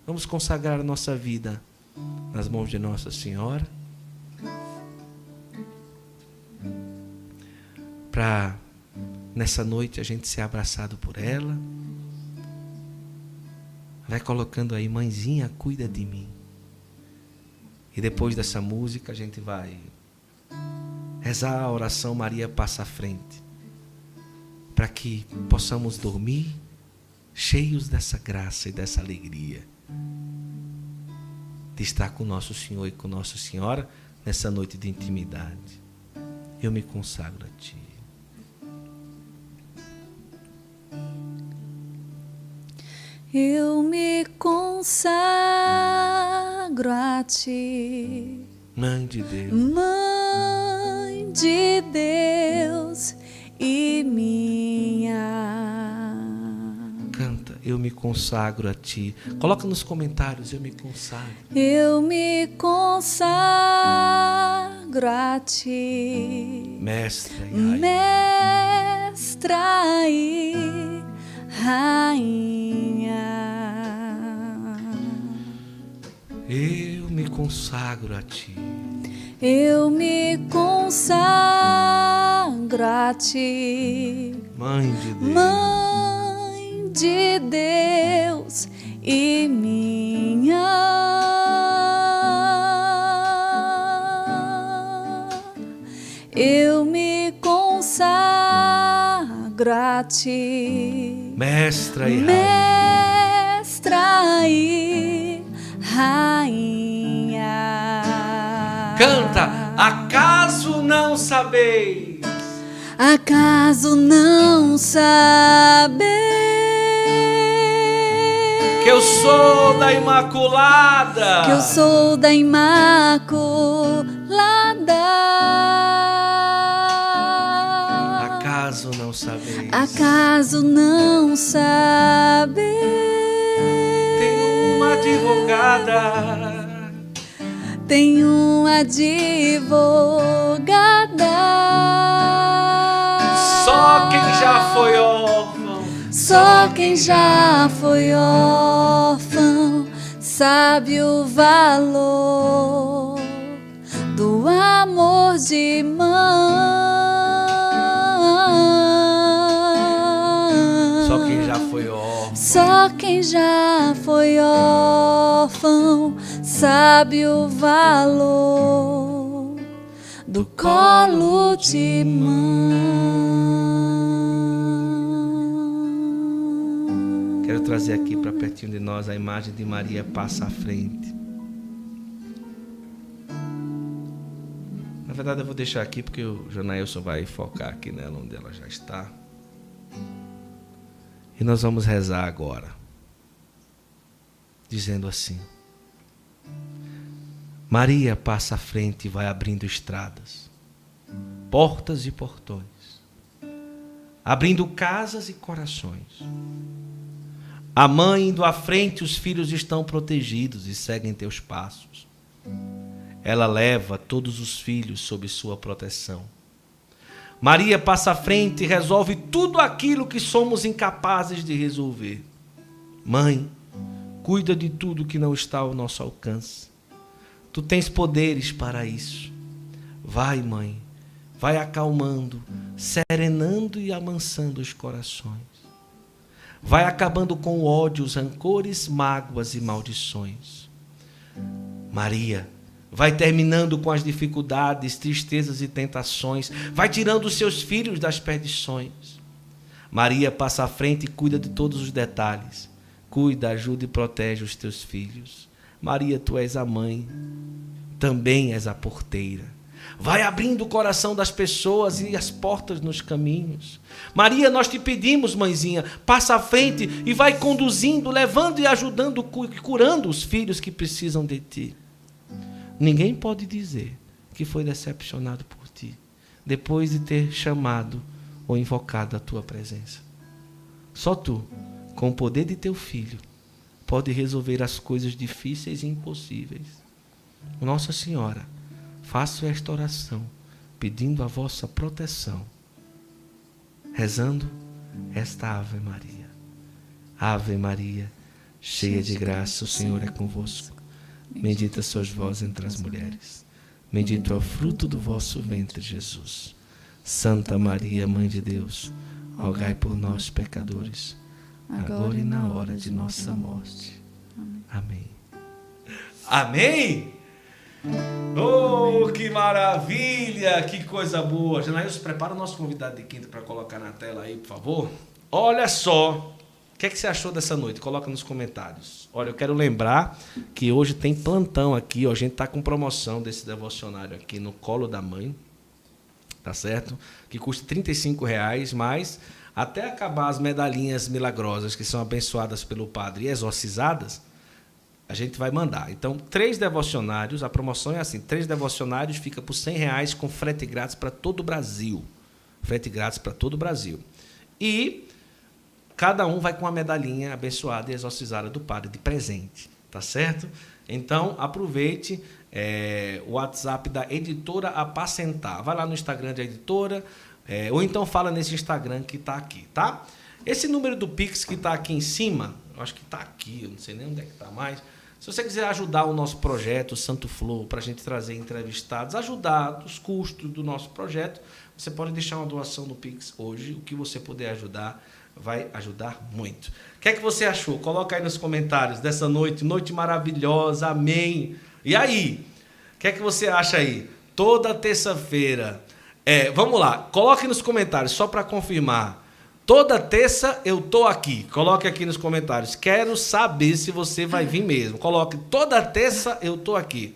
Vamos consagrar nossa vida nas mãos de Nossa Senhora. Para nessa noite a gente ser abraçado por ela. Vai colocando aí, mãezinha, cuida de mim. E depois dessa música a gente vai rezar a oração Maria passa à frente. Para que possamos dormir cheios dessa graça e dessa alegria de estar com nosso Senhor e com Nossa Senhora nessa noite de intimidade. Eu me consagro a Ti. Eu me consagro a ti, Mãe de Deus, Mãe de Deus e minha. canta, eu me consagro a Ti. Coloca nos comentários, eu me consagro. Eu me consagro a ti, Mestra e Rainha. Mestra e Rainha. Eu me consagro a Ti. Eu me consagro consagra-te, Mãe de Deus. Mãe de Deus e minha. Eu me consagro a ti, Mestra e rainha. mestra e rainha. Canta, acaso não sabeis? Acaso não sabeis Que eu sou da Imaculada. que eu sou da Imaculada? Acaso não sabeis Tem uma advogada. Tem uma advogada. Só quem já foi órfão. Só quem já foi órfão sabe o valor do amor de mãe. Só quem já foi órfão sabe o valor do colo de mãe. Quero trazer aqui para pertinho de nós a imagem de Maria passa à frente. Na verdade, eu vou deixar aqui porque o Janailson vai focar aqui nela onde ela já está. E nós vamos rezar agora, dizendo assim: Maria passa à frente e vai abrindo estradas, portas e portões, abrindo casas e corações. A mãe indo à frente, os filhos estão protegidos e seguem teus passos. Ela leva todos os filhos sob sua proteção. Maria passa à frente e resolve tudo aquilo que somos incapazes de resolver. Mãe, cuida de tudo que não está ao nosso alcance. Tu tens poderes para isso. Vai, mãe, vai acalmando, serenando e amansando os corações. Vai acabando com ódios, rancores, mágoas e maldições. Maria, vai terminando com as dificuldades, tristezas e tentações, vai tirando os seus filhos das perdições. Maria passa à frente e cuida de todos os detalhes. Cuida, ajuda e protege os teus filhos. Maria, tu és a mãe, também és a porteira. Vai abrindo o coração das pessoas e as portas nos caminhos. Maria, nós te pedimos, mãezinha, passa à frente e vai conduzindo, levando e ajudando, cu- curando os filhos que precisam de ti. Ninguém pode dizer que foi decepcionado por ti, depois de ter chamado ou invocado a tua presença. Só tu, com o poder de teu filho, pode resolver as coisas difíceis e impossíveis. Nossa Senhora, faço esta oração, pedindo a vossa proteção, rezando esta Ave Maria. Ave Maria, cheia de graça, o Senhor é convosco. Bendita sois vós entre as mulheres. Bendito é o fruto do vosso ventre, Jesus. Santa Maria, Mãe de Deus, rogai por nós, pecadores, agora e na hora de nossa morte. Amém. Amém? Oh, que maravilha! Que coisa boa! Janaílson, prepara o nosso convidado de quinta para colocar na tela aí, por favor. Olha só! O que, é que você achou dessa noite? Coloca nos comentários. Olha, eu quero lembrar que hoje tem plantão aqui, ó. A gente tá com promoção desse devocionário aqui no Colo da Mãe. Tá certo? Que custa 35 reais, mas até acabar as medalhinhas milagrosas que são abençoadas pelo padre e exorcizadas, a gente vai mandar. Então, três devocionários, a promoção é assim: três devocionários fica por 100 reais com frete grátis para todo o Brasil. Frete grátis para todo o Brasil. E cada um vai com uma medalhinha abençoada e exorcizada do padre de presente, tá certo? Então, aproveite é, o WhatsApp da editora Apacentar. Vai lá no Instagram da editora, é, ou então fala nesse Instagram que está aqui, tá? Esse número do Pix que está aqui em cima, eu acho que está aqui, eu não sei nem onde é que está mais. Se você quiser ajudar o nosso projeto Santo Flow, para a gente trazer entrevistados, ajudar os custos do nosso projeto, você pode deixar uma doação no Pix hoje. O que você puder ajudar vai ajudar muito. O que é que você achou? Coloca aí nos comentários dessa noite, noite maravilhosa, amém. E aí? O que é que você acha aí? Toda terça-feira. É, vamos lá, coloque nos comentários, só para confirmar. Toda terça eu tô aqui. Coloque aqui nos comentários. Quero saber se você vai vir mesmo. Coloque toda terça eu tô aqui.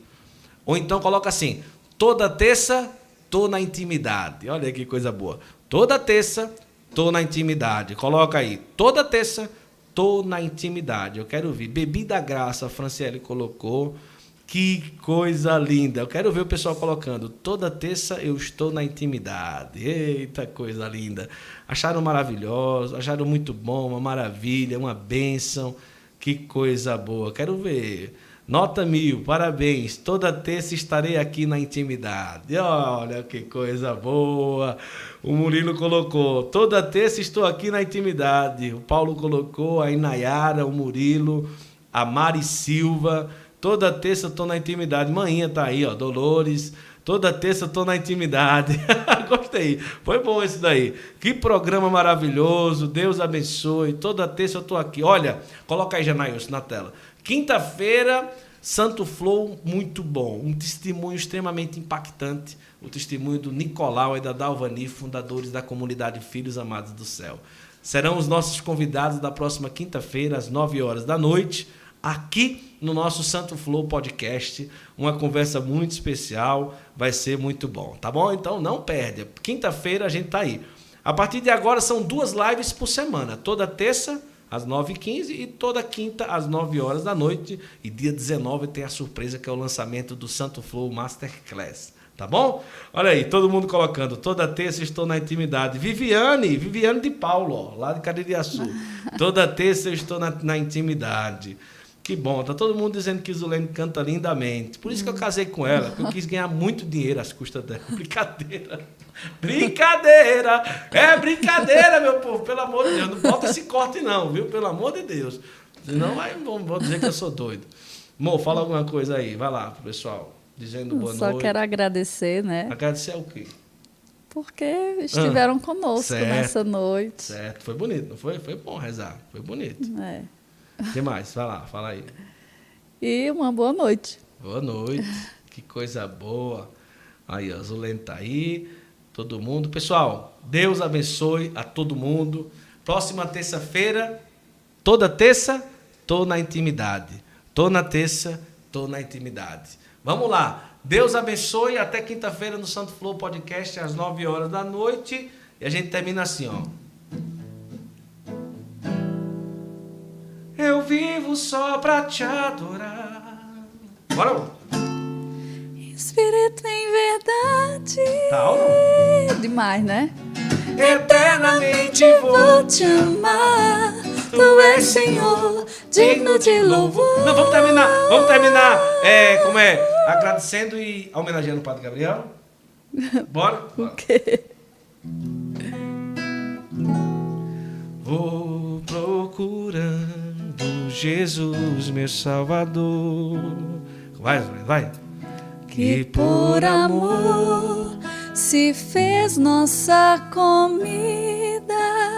Ou então coloca assim: toda terça tô na intimidade. Olha que coisa boa. Toda terça tô na intimidade. Coloca aí. Toda terça tô na intimidade. Eu quero ver. Bebida graça, a Franciele colocou. Que coisa linda. Eu quero ver o pessoal colocando. Toda terça eu estou na intimidade. Eita, coisa linda. Acharam maravilhoso, acharam muito bom, uma maravilha, uma bênção. Que coisa boa. Quero ver. Nota mil, parabéns. Toda terça estarei aqui na intimidade. Olha que coisa boa. O Murilo colocou. Toda terça estou aqui na intimidade. O Paulo colocou, a Inayara, o Murilo, a Mari Silva. Toda terça estou na intimidade. Manhã tá aí, ó, Dolores. Toda terça estou na intimidade. [laughs] Gostei. Foi bom esse daí. Que programa maravilhoso. Deus abençoe. Toda terça eu estou aqui. Olha, coloca aí, Janailson, na tela. Quinta-feira, Santo Flow, muito bom. Um testemunho extremamente impactante. O testemunho do Nicolau e da Dalvani, fundadores da comunidade Filhos Amados do Céu. Serão os nossos convidados da próxima quinta-feira, às 9 horas da noite aqui no nosso Santo Flow Podcast. Uma conversa muito especial, vai ser muito bom, tá bom? Então não perde. Quinta-feira a gente tá aí. A partir de agora são duas lives por semana, toda terça às 9h15 e toda quinta às 9 horas da noite. E dia 19 tem a surpresa que é o lançamento do Santo Flow Masterclass. Tá bom? Olha aí, todo mundo colocando. Toda terça estou na intimidade. Viviane, Viviane de Paulo, ó, lá de Caririaçu. [laughs] Toda terça eu estou na, na intimidade. Que bom, tá todo mundo dizendo que Zulene canta lindamente. Por isso que eu casei com ela, porque eu quis ganhar muito dinheiro às custas dela. [laughs] Brincadeira. Brincadeira! É brincadeira, meu povo, pelo amor de Deus. Não bota esse corte, não, viu? Pelo amor de Deus. Senão vai, vão dizer que eu sou doido. Mo, fala alguma coisa aí. Vai lá, pessoal. Dizendo boa Só noite. Só quero agradecer, né? Agradecer o quê? Porque estiveram ah, conosco certo, nessa noite. Certo, foi bonito, não foi? Foi bom rezar, foi bonito. É. O que mais? Vai lá, fala aí. E uma boa noite. Boa noite. Que coisa boa. Aí, a Zulene tá aí. Todo mundo. Pessoal, Deus abençoe a todo mundo. Próxima terça-feira, toda terça, tô na intimidade. Tô na terça, tô na intimidade. Vamos lá. Deus abençoe. Até quinta-feira no Santo Flow Podcast, às 9 horas da noite. E a gente termina assim, ó. Eu vivo só pra te adorar. Bora! Espírito em verdade. Tá não? Demais, né? Eternamente vou te amar. Tu és Senhor, digno de louvor. Não, vamos terminar. Vamos terminar. É, como é? Agradecendo e homenageando o Padre Gabriel. Bora? [laughs] Bora. O quê? Vou procurando Jesus, meu Salvador. Vai, vai. Que por amor se fez nossa comida.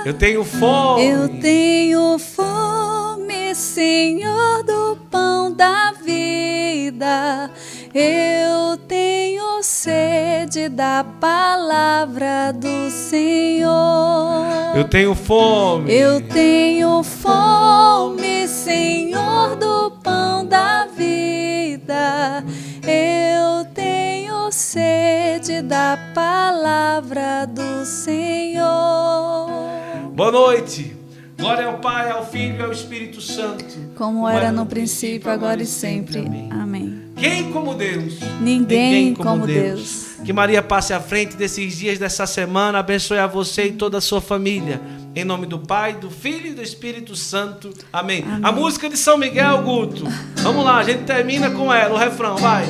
Eu tenho fome. Eu tenho fome, Senhor do pão da vida. Eu tenho sede da palavra do Senhor. Eu tenho fome. Eu tenho fome, Senhor do pão da vida. Eu tenho sede da palavra do Senhor. Boa noite. Glória ao Pai, ao Filho e ao Espírito Santo. Como, como era no princípio, agora e sempre. Amém. Amém. Quem como Deus? Ninguém, Ninguém como, como Deus. Deus. Que Maria passe à frente desses dias dessa semana, abençoe a você e toda a sua família. Em nome do Pai, do Filho e do Espírito Santo. Amém. Amém. A música de São Miguel, Guto. Vamos lá, a gente termina com ela, o refrão, vai.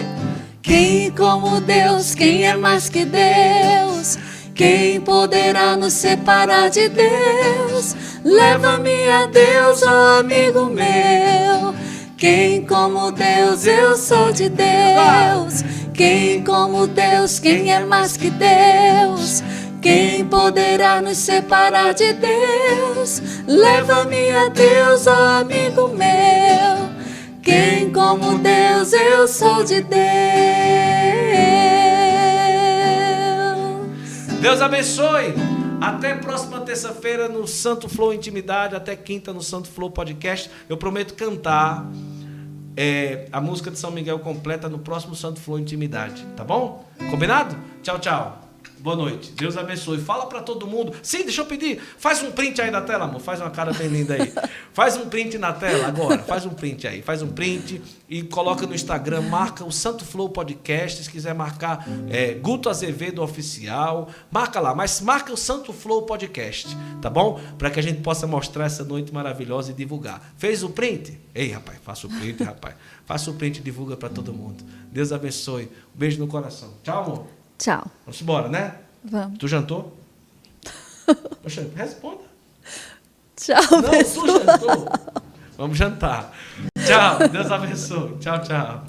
Quem como Deus, quem é mais que Deus? Quem poderá nos separar de Deus? Leva-me a Deus, ó oh amigo meu. Quem como Deus, eu sou de Deus. Quem como Deus, quem é mais que Deus? Quem poderá nos separar de Deus? Leva-me a Deus, ó amigo meu. Quem como Deus, eu sou de Deus. Deus abençoe. Até próxima terça-feira no Santo Flow Intimidade, até quinta no Santo Flow Podcast. Eu prometo cantar é, a música de São Miguel completa no próximo Santo Flow Intimidade, tá bom? Combinado? Tchau, tchau. Boa noite. Deus abençoe. Fala para todo mundo. Sim, deixa eu pedir. Faz um print aí da tela, amor. Faz uma cara bem linda aí. [laughs] Faz um print na tela agora. Faz um print aí. Faz um print e coloca no Instagram. Marca o Santo Flow Podcast. Se quiser marcar é, Guto Azevedo Oficial, marca lá. Mas marca o Santo Flow Podcast, tá bom? Para que a gente possa mostrar essa noite maravilhosa e divulgar. Fez o print? Ei, rapaz, faça o print, rapaz. Faça o print e divulga para todo mundo. Deus abençoe. Um beijo no coração. Tchau, amor. Tchau. Vamos embora, né? Vamos. Tu jantou? [laughs] Poxa, responda. Tchau, Não, pessoal. tu jantou. Vamos jantar. Tchau. Deus abençoe. Tchau, tchau.